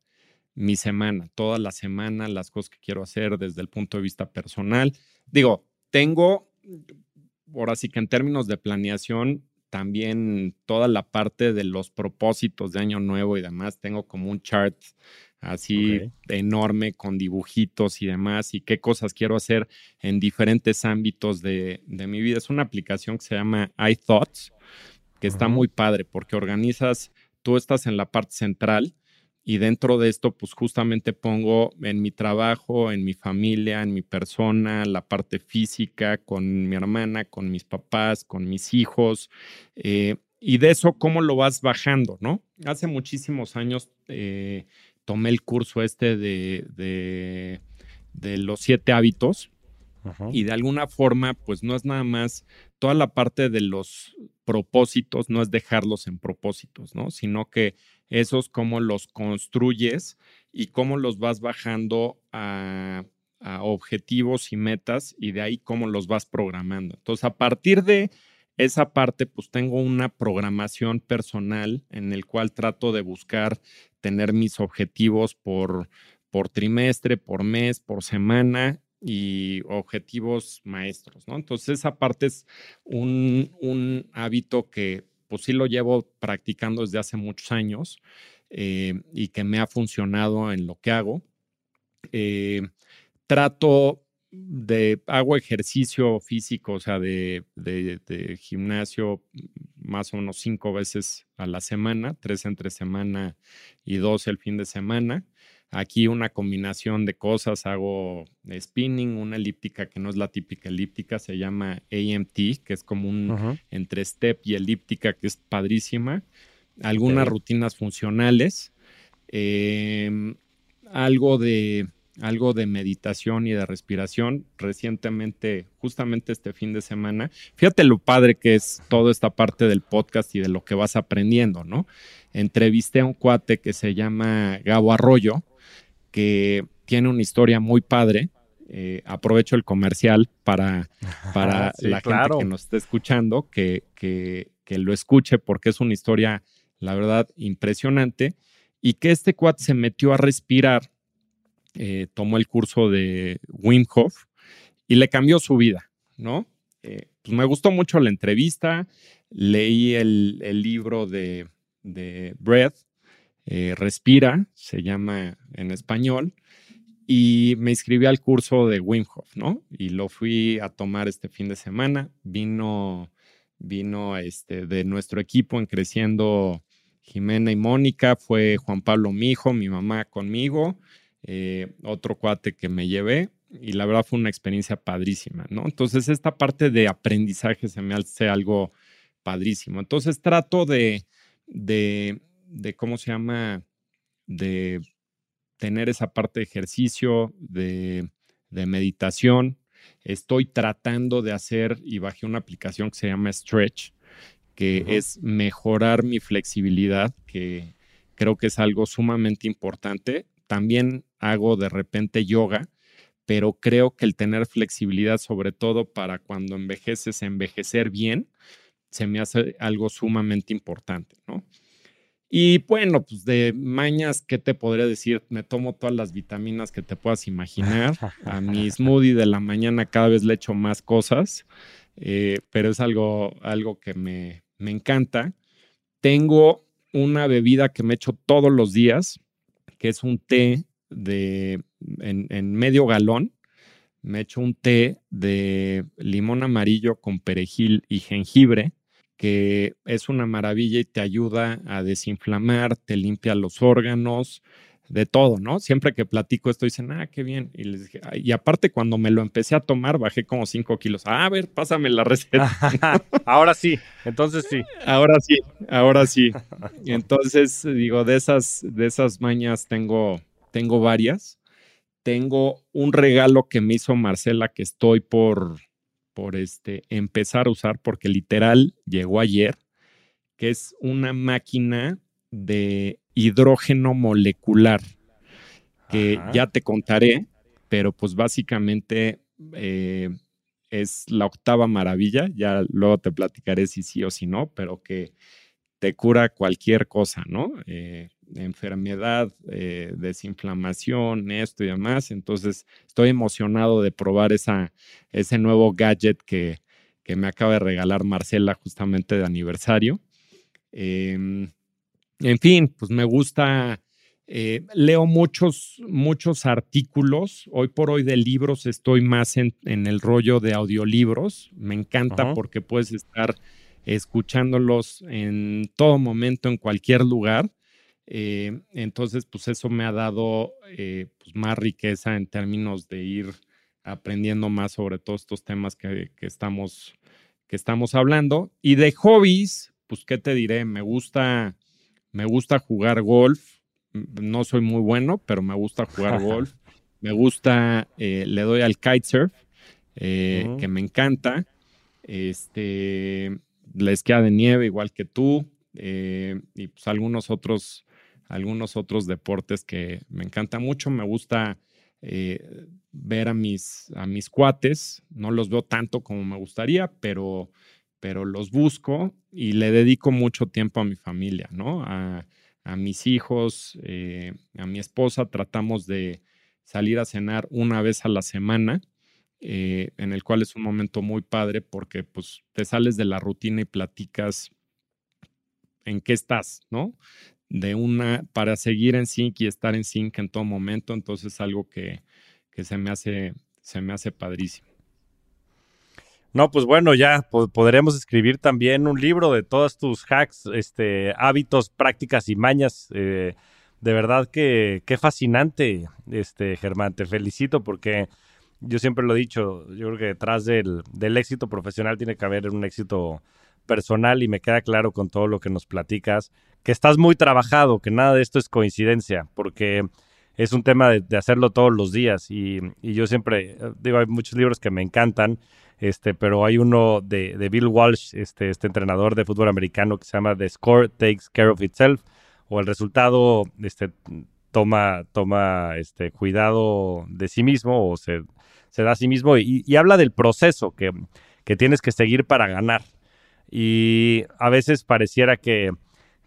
A: mi semana, toda la semana, las cosas que quiero hacer desde el punto de vista personal. Digo, tengo, ahora sí que en términos de planeación, también toda la parte de los propósitos de año nuevo y demás, tengo como un chart así enorme con dibujitos y demás y qué cosas quiero hacer en diferentes ámbitos de, mi vida. Es una aplicación que se llama iThoughts, que está muy padre porque organizas, tú estás en la parte central y dentro de esto pues justamente pongo en mi trabajo, en mi familia, en mi persona, la parte física, con mi hermana, con mis papás, con mis hijos. Eh, y de eso, ¿cómo lo vas bajando, no? Hace muchísimos años eh, tomé el curso este de, de, los siete hábitos y de alguna forma, pues no es nada más toda la parte de los propósitos, no es dejarlos en propósitos, ¿no? Sino que esos cómo los construyes y cómo los vas bajando a, a objetivos y metas y de ahí cómo los vas programando. Entonces, a partir de esa parte, pues tengo una programación personal en el cual trato de buscar tener mis objetivos por, por trimestre, por mes, por semana y objetivos maestros, ¿no? Entonces esa parte es un, un hábito que pues sí lo llevo practicando desde hace muchos años eh, y que me ha funcionado en lo que hago. Eh, trato de, hago ejercicio físico, o sea, de, gimnasio más o menos cinco veces a la semana, tres entre semana y dos el fin de semana. Aquí una combinación de cosas, hago spinning, una elíptica que no es la típica elíptica, se llama AMT, que es como un entre step y elíptica, que es padrísima. Algunas rutinas funcionales, em, algo de algo de meditación y de respiración recientemente, justamente este fin de semana. Fíjate lo padre que es toda esta parte del podcast y de lo que vas aprendiendo, ¿no? Entrevisté a un cuate que se llama Gabo Arroyo, que tiene una historia muy padre. Eh, aprovecho el comercial para, para la gente que nos está escuchando, que, que, que lo escuche porque es una historia, la verdad, impresionante. Y que este cuate se metió a respirar eh, tomó el curso de Wim Hof y le cambió su vida, ¿no? Eh, pues me gustó mucho la entrevista, leí el, libro de, de Breath, eh, Respira, se llama en español, y me inscribí al curso de Wim Hof, ¿no? Y lo fui a tomar este fin de semana. Vino, vino este, de nuestro equipo en Creciendo Jimena y Mónica, fue Juan Pablo Mijo, mi mamá conmigo, eh, otro cuate que me llevé y la verdad fue una experiencia padrísima, ¿no? Entonces esta parte de aprendizaje se me hace algo padrísimo. Entonces trato de, de, de ¿cómo se llama? De tener esa parte de ejercicio, de, de meditación. Estoy tratando de hacer y bajé una aplicación que se llama Stretch, que es mejorar mi flexibilidad, que creo que es algo sumamente importante. También hago de repente yoga, pero creo que el tener flexibilidad, sobre todo para cuando envejeces, envejecer bien, se me hace algo sumamente importante, ¿no? Y bueno, pues de mañas, ¿qué te podría decir? Me tomo todas las vitaminas que te puedas imaginar. A mi smoothie de la mañana cada vez le echo más cosas. eh, pero es algo, algo que me, me encanta. Tengo una bebida que me echo todos los días, que es un té de, en, medio galón. Me echo un té de limón amarillo con perejil y jengibre, que es una maravilla y te ayuda a desinflamar, te limpia los órganos, de todo, ¿no? Siempre que platico esto dicen, ah, qué bien. Y, les dije, y aparte cuando me lo empecé a tomar, bajé como 5 kilos. Ah, a ver, pásame la receta.
B: ahora sí, entonces sí.
A: Ahora sí, ahora sí. Entonces, digo, de esas, de esas mañas tengo, tengo varias. Tengo un regalo que me hizo Marcela que estoy por, por este, empezar a usar porque literal llegó ayer, que es una máquina de hidrógeno molecular, que ya te contaré, pero pues básicamente eh, es la octava maravilla, ya luego te platicaré si sí o si no, pero que te cura cualquier cosa, ¿no? Eh, enfermedad, eh, desinflamación, esto y demás. Entonces, estoy emocionado de probar esa, ese nuevo gadget que, que me acaba de regalar Marcela justamente de aniversario. Em, en fin, pues me gusta, eh, leo muchos, muchos artículos. Hoy por hoy de libros estoy más en, el rollo de audiolibros. Me encanta porque puedes estar escuchándolos en todo momento, en cualquier lugar. Eh, entonces, pues eso me ha dado eh, pues más riqueza en términos de ir aprendiendo más sobre todos estos temas que, que, estamos, que estamos hablando. Y de hobbies, pues, ¿qué te diré? Me gusta me gusta jugar golf. No soy muy bueno, pero me gusta jugar golf. Me gusta, eh, le doy al kitesurf, que me encanta. Este, la esquía de nieve, igual que tú. Eh, y pues algunos otros, algunos otros deportes que me encanta mucho. Me gusta ver a mis, a mis cuates. No los veo tanto como me gustaría, pero pero los busco y le dedico mucho tiempo a mi familia, ¿no? A, mis hijos, eh, a mi esposa, tratamos de salir a cenar una vez a la semana, eh, en el cual es un momento muy padre porque pues te sales de la rutina y platicas en qué estás, ¿no? De una, para seguir en sync y estar en sync en todo momento, entonces es algo que, que se me hace, se me hace padrísimo.
B: No, pues bueno, ya podremos escribir también un libro de todos tus hacks, este, hábitos, prácticas y mañas. Eh, de verdad que qué fascinante, este, Germán. Te felicito porque yo siempre lo he dicho, yo creo que detrás del, éxito profesional tiene que haber un éxito personal y me queda claro con todo lo que nos platicas, que estás muy trabajado, que nada de esto es coincidencia, porque es un tema de, hacerlo todos los días y, yo siempre, digo, hay muchos libros que me encantan este, pero hay uno de, Bill Walsh, este, este entrenador de fútbol americano que se llama The Score Takes Care of Itself, o el resultado este, toma, toma este, cuidado de sí mismo o se, se da a sí mismo y, habla del proceso que, que, tienes que seguir para ganar. Y a veces pareciera que,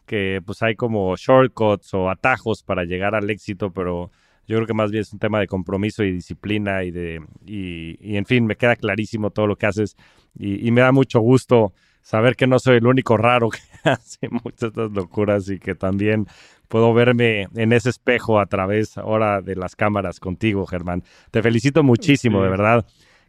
B: que pues hay como shortcuts o atajos para llegar al éxito, pero yo creo que más bien es un tema de compromiso y disciplina y de, y, en fin, me queda clarísimo todo lo que haces y, me da mucho gusto saber que no soy el único raro que hace muchas de estas locuras y que también puedo verme en ese espejo a través ahora de las cámaras contigo, Germán. Te felicito muchísimo, de verdad,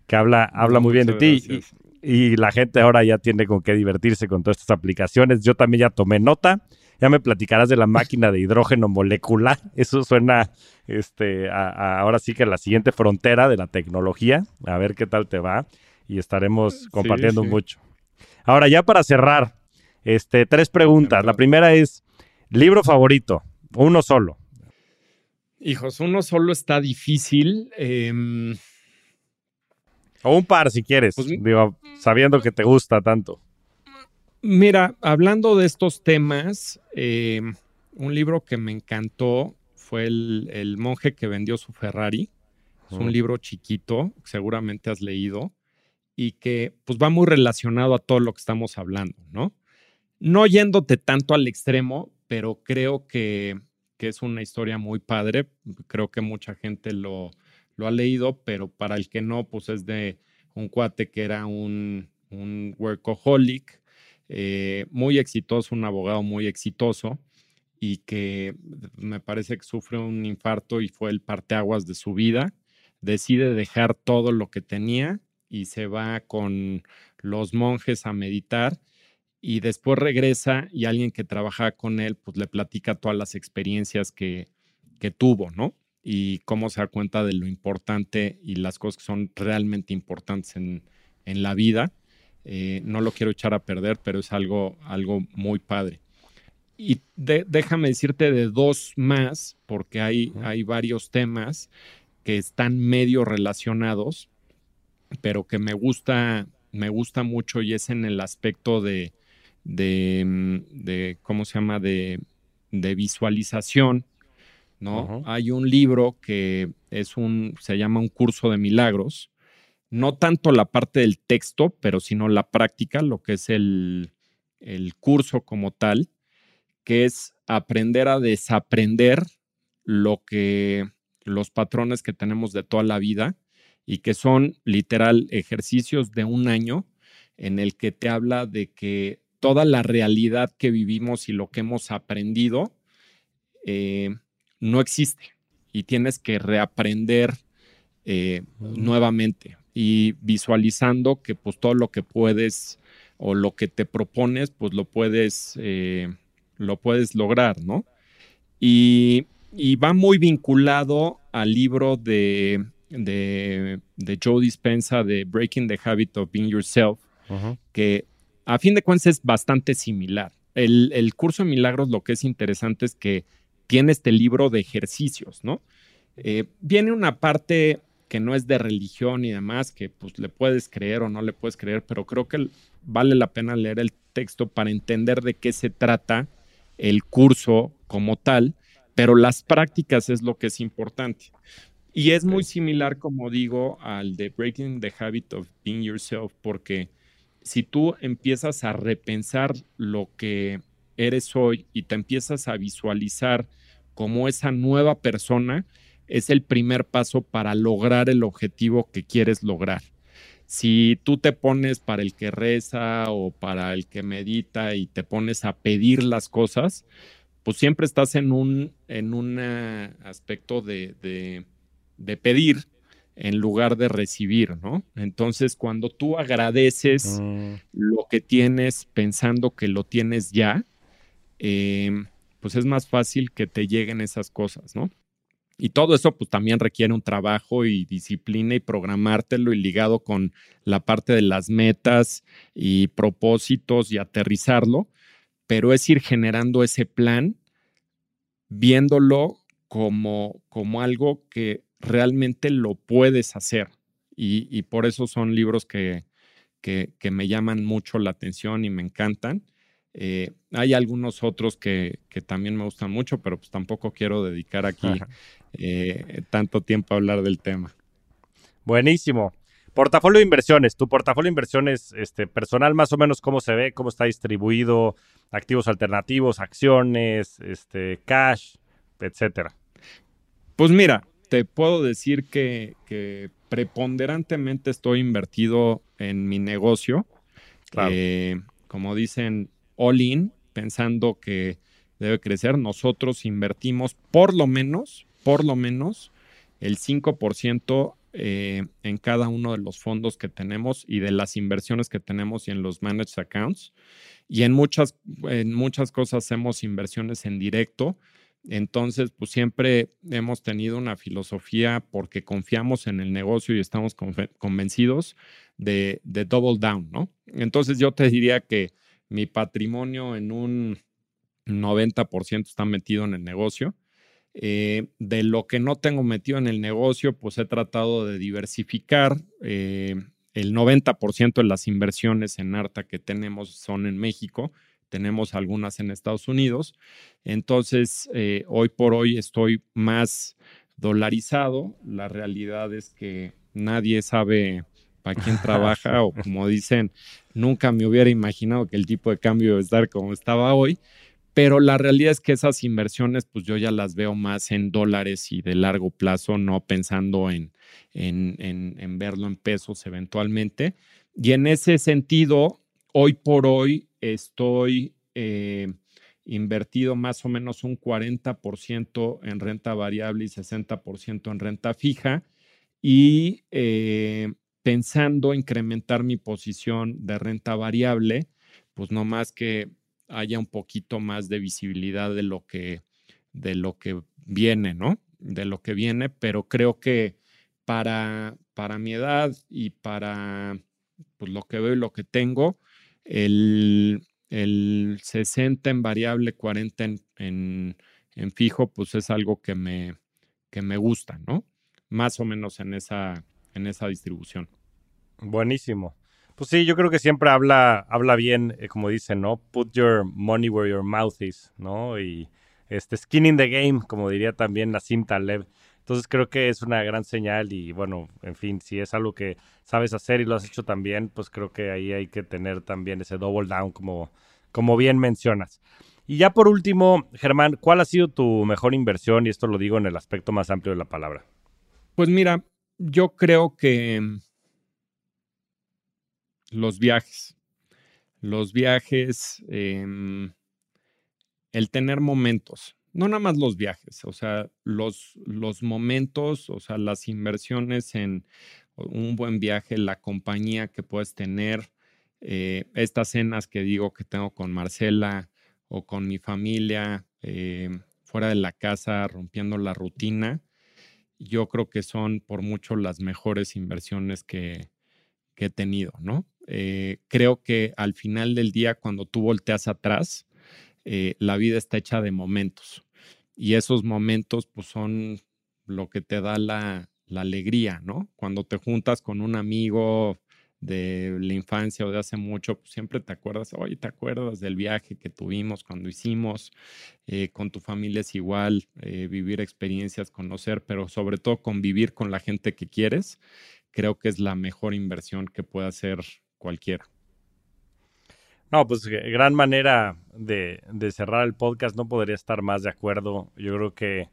B: que habla, habla muy bien de ti. Y, y, la gente ahora ya tiene con qué divertirse con todas estas aplicaciones. Yo también ya tomé nota ya me platicarás de la máquina de hidrógeno molecular. Eso suena este, ahora sí que la siguiente frontera de la tecnología. A ver qué tal te va. Y estaremos compartiendo mucho. Ahora, ya para cerrar, este, tres preguntas. La primera es, libro favorito, uno solo.
A: Hijos, uno solo está difícil. Em,
B: o un par si quieres, pues digo, sabiendo que te gusta tanto.
A: Mira, hablando de estos temas, eh, un libro que me encantó fue el, monje que vendió su Ferrari. Es un libro chiquito, seguramente has leído, y que pues va muy relacionado a todo lo que estamos hablando, ¿no? No yéndote tanto al extremo, pero creo que, es una historia muy padre. Creo que mucha gente lo, lo ha leído, pero para el que no, pues es de un cuate que era un workaholic, eh, muy exitoso, un abogado muy exitoso y que me parece que sufre un infarto y fue el parteaguas de su vida. Decide dejar todo lo que tenía y se va con los monjes a meditar y después regresa y alguien que trabaja con él pues le platica todas las experiencias que, que tuvo, ¿no? Y cómo se da cuenta de lo importante y las cosas que son realmente importantes en, en la vida. Eh, no lo quiero echar a perder, pero es algo, algo muy padre. Y déjame decirte de dos más, porque hay, hay varios temas que están medio relacionados, pero que me gusta, me gusta mucho y es en el aspecto de, de, mm, ¿cómo se llama?, de, visualización, ¿no? Hay un libro que es un, se llama Un curso de milagros, no tanto la parte del texto, pero sino la práctica, lo que es el, el curso como tal, que es aprender a desaprender lo que los patrones que tenemos de toda la vida y que son literal ejercicios de un año en el que te habla de que toda la realidad que vivimos y lo que hemos aprendido eh, no existe y tienes que reaprender eh, nuevamente y visualizando que pues todo lo que puedes o lo que te propones pues lo puedes, eh, lo puedes lograr, ¿no? Y, va muy vinculado al libro de, de, Joe Dispensa de Breaking the Habit of Being Yourself, que a fin de cuentas es bastante similar. El, curso de milagros lo que es interesante es que tiene este libro de ejercicios, ¿no? Eh, viene una parte que no es de religión y demás, que pues le puedes creer o no le puedes creer, pero creo que vale la pena leer el texto para entender de qué se trata el curso como tal, pero las prácticas es lo que es importante. Y es muy similar, como digo, al de Breaking the Habit of Being Yourself, porque si tú empiezas a repensar lo que eres hoy y te empiezas a visualizar como esa nueva persona, es el primer paso para lograr el objetivo que quieres lograr. Si tú te pones para el que reza o para el que medita y te pones a pedir las cosas, pues siempre estás en un, en un aspecto de, de pedir en lugar de recibir, ¿no? Entonces, cuando tú agradeces mm. lo que tienes pensando que lo tienes ya, em, pues es más fácil que te lleguen esas cosas, ¿no? Y todo eso pues también requiere un trabajo y disciplina y programártelo y ligado con la parte de las metas y propósitos y aterrizarlo, pero es ir generando ese plan, viéndolo como, como algo que realmente lo puedes hacer. Y, por eso son libros que, que, me llaman mucho la atención y me encantan. Eh, hay algunos otros que, que, también me gustan mucho, pero pues tampoco quiero dedicar aquí eh, tanto tiempo a hablar del tema.
B: Buenísimo. Portafolio de inversiones. Tu portafolio de inversiones este, personal, más o menos, ¿cómo se ve? ¿Cómo está distribuido? Activos alternativos, acciones, este, cash, etcétera.
A: Pues mira, te puedo decir que, preponderantemente estoy invertido en mi negocio. Eh, como dicen, all in, pensando que debe crecer. Nosotros invertimos por lo menos, por lo menos, el 5% eh, en cada uno de los fondos que tenemos y de las inversiones que tenemos y en los managed accounts. Y en muchas, en muchas cosas hacemos inversiones en directo entonces, pues siempre hemos tenido una filosofía porque confiamos en el negocio y estamos convencidos de, double down, ¿no? Entonces yo te diría que mi patrimonio en un 90% está metido en el negocio. Eh, de lo que no tengo metido en el negocio, pues he tratado de diversificar. Eh, el 90% de las inversiones en ARTA que tenemos son en México tenemos algunas en Estados Unidos. Entonces, eh, hoy por hoy estoy más dolarizado. La realidad es que nadie sabe para quién trabaja o como dicen, nunca me hubiera imaginado que el tipo de cambio iba a estar como estaba hoy. Pero la realidad es que esas inversiones, pues yo ya las veo más en dólares y de largo plazo, no pensando en, en, en verlo en pesos eventualmente. Y en ese sentido, hoy por hoy estoy eh, invertido más o menos un 40% en renta variable y 60% en renta fija y eh, pensando incrementar mi posición de renta variable, pues no más que haya un poquito más de visibilidad de lo que, de lo que viene, ¿no? De lo que viene, pero creo que para, para mi edad y para pues, lo que veo y lo que tengo, el, el 60 en variable, 40 en, en, fijo, pues es algo que me, que me gusta, ¿no? Más o menos en esa, en esa distribución.
B: Buenísimo. Pues sí, yo creo que siempre habla, habla bien, eh, como dicen, ¿no? Put your money where your mouth is, ¿no? Y este skin in the game, como diría también Nassim Taleb. Entonces creo que es una gran señal y bueno, en fin, si es algo que sabes hacer y lo has hecho también, pues creo que ahí hay que tener también ese double down como, como bien mencionas. Y ya por último, Germán, ¿cuál ha sido tu mejor inversión? Y esto lo digo en el aspecto más amplio de la palabra.
A: Pues mira, yo creo que los viajes, los viajes, em, el tener momentos, no nada más los viajes, o sea, los, los momentos, o sea, las inversiones en un buen viaje, la compañía que puedes tener, eh, estas cenas que digo que tengo con Marcela o con mi familia, eh, fuera de la casa, rompiendo la rutina, yo creo que son por mucho las mejores inversiones que, he tenido, ¿no? Eh, creo que al final del día, cuando tú volteas atrás, la vida está hecha de momentos y esos momentos pues son lo que te da la, alegría, ¿no? Cuando te juntas con un amigo de la infancia o de hace mucho, pues siempre te acuerdas, oye, te acuerdas del viaje que tuvimos cuando hicimos, eh, con tu familia es igual, eh, vivir experiencias, conocer, pero sobre todo convivir con la gente que quieres, creo que es la mejor inversión que puede hacer cualquiera.
B: No, pues gran manera de, cerrar el podcast, no podría estar más de acuerdo. Yo creo que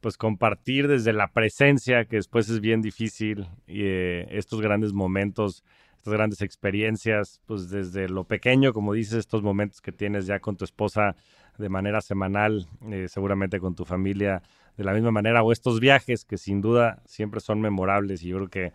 B: pues compartir desde la presencia, que después es bien difícil, y, eh, estos grandes momentos, estas grandes experiencias, pues desde lo pequeño, como dices, estos momentos que tienes ya con tu esposa de manera semanal, eh, seguramente con tu familia de la misma manera, o estos viajes que sin duda siempre son memorables y yo creo que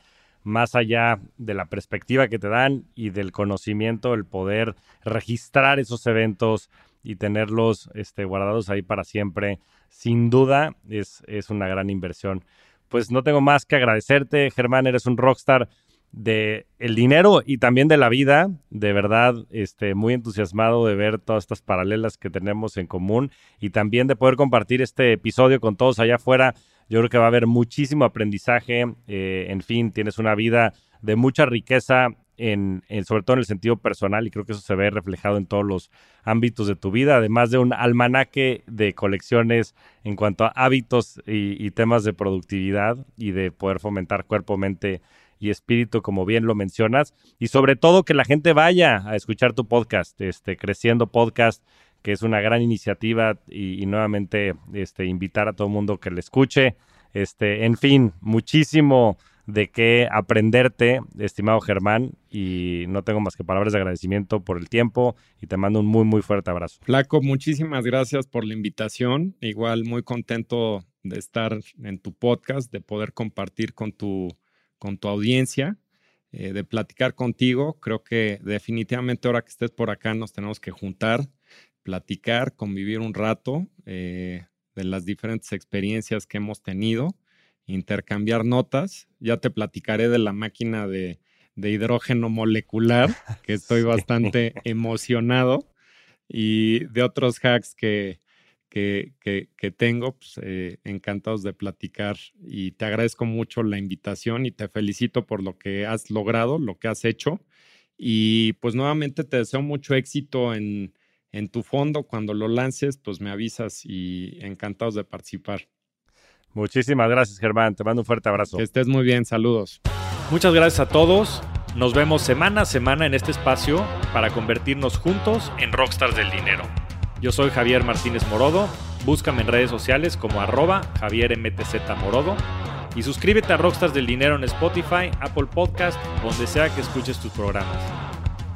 B: más allá de la perspectiva que te dan y del conocimiento, el poder registrar esos eventos y tenerlos este, guardados ahí para siempre, sin duda es, una gran inversión. Pues no tengo más que agradecerte, Germán, eres un rockstar de el dinero y también de la vida. De verdad, este, muy entusiasmado de ver todas estas paralelas que tenemos en común y también de poder compartir este episodio con todos allá afuera yo creo que va a haber muchísimo aprendizaje. Eh, en fin, tienes una vida de mucha riqueza, en, sobre todo en el sentido personal, y creo que eso se ve reflejado en todos los ámbitos de tu vida, además de un almanaque de colecciones en cuanto a hábitos y, temas de productividad y de poder fomentar cuerpo, mente y espíritu, como bien lo mencionas, y sobre todo que la gente vaya a escuchar tu podcast, este Creciendo Podcast que es una gran iniciativa y, nuevamente este, invitar a todo el mundo que le escuche. Este, en fin, muchísimo de qué aprenderte, estimado Germán, y no tengo más que palabras de agradecimiento por el tiempo y te mando un muy, muy fuerte abrazo.
A: Flaco, muchísimas gracias por la invitación. Igual muy contento de estar en tu podcast, de poder compartir con tu, con tu audiencia, eh, de platicar contigo. Creo que definitivamente ahora que estés por acá nos tenemos que juntar platicar, convivir un rato eh, de las diferentes experiencias que hemos tenido, intercambiar notas. Ya te platicaré de la máquina de, hidrógeno molecular, que estoy bastante emocionado, y de otros hacks que, que, que, tengo, pues, eh, encantados de platicar y te agradezco mucho la invitación y te felicito por lo que has logrado, lo que has hecho. Y pues nuevamente te deseo mucho éxito en, en tu fondo, cuando lo lances, pues me avisas y encantados de participar.
B: Muchísimas gracias, Germán. Te mando un fuerte abrazo.
A: Que estés muy bien. Saludos.
B: Muchas gracias a todos. Nos vemos semana a semana en este espacio para convertirnos juntos en rockstars del dinero. Yo soy Javier Martínez Morodo. Búscame en redes sociales como arroba Javier Morodo. Y suscríbete a Rockstars del Dinero en Spotify, Apple Podcast, donde sea que escuches tus programas.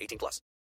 C: 18 plus.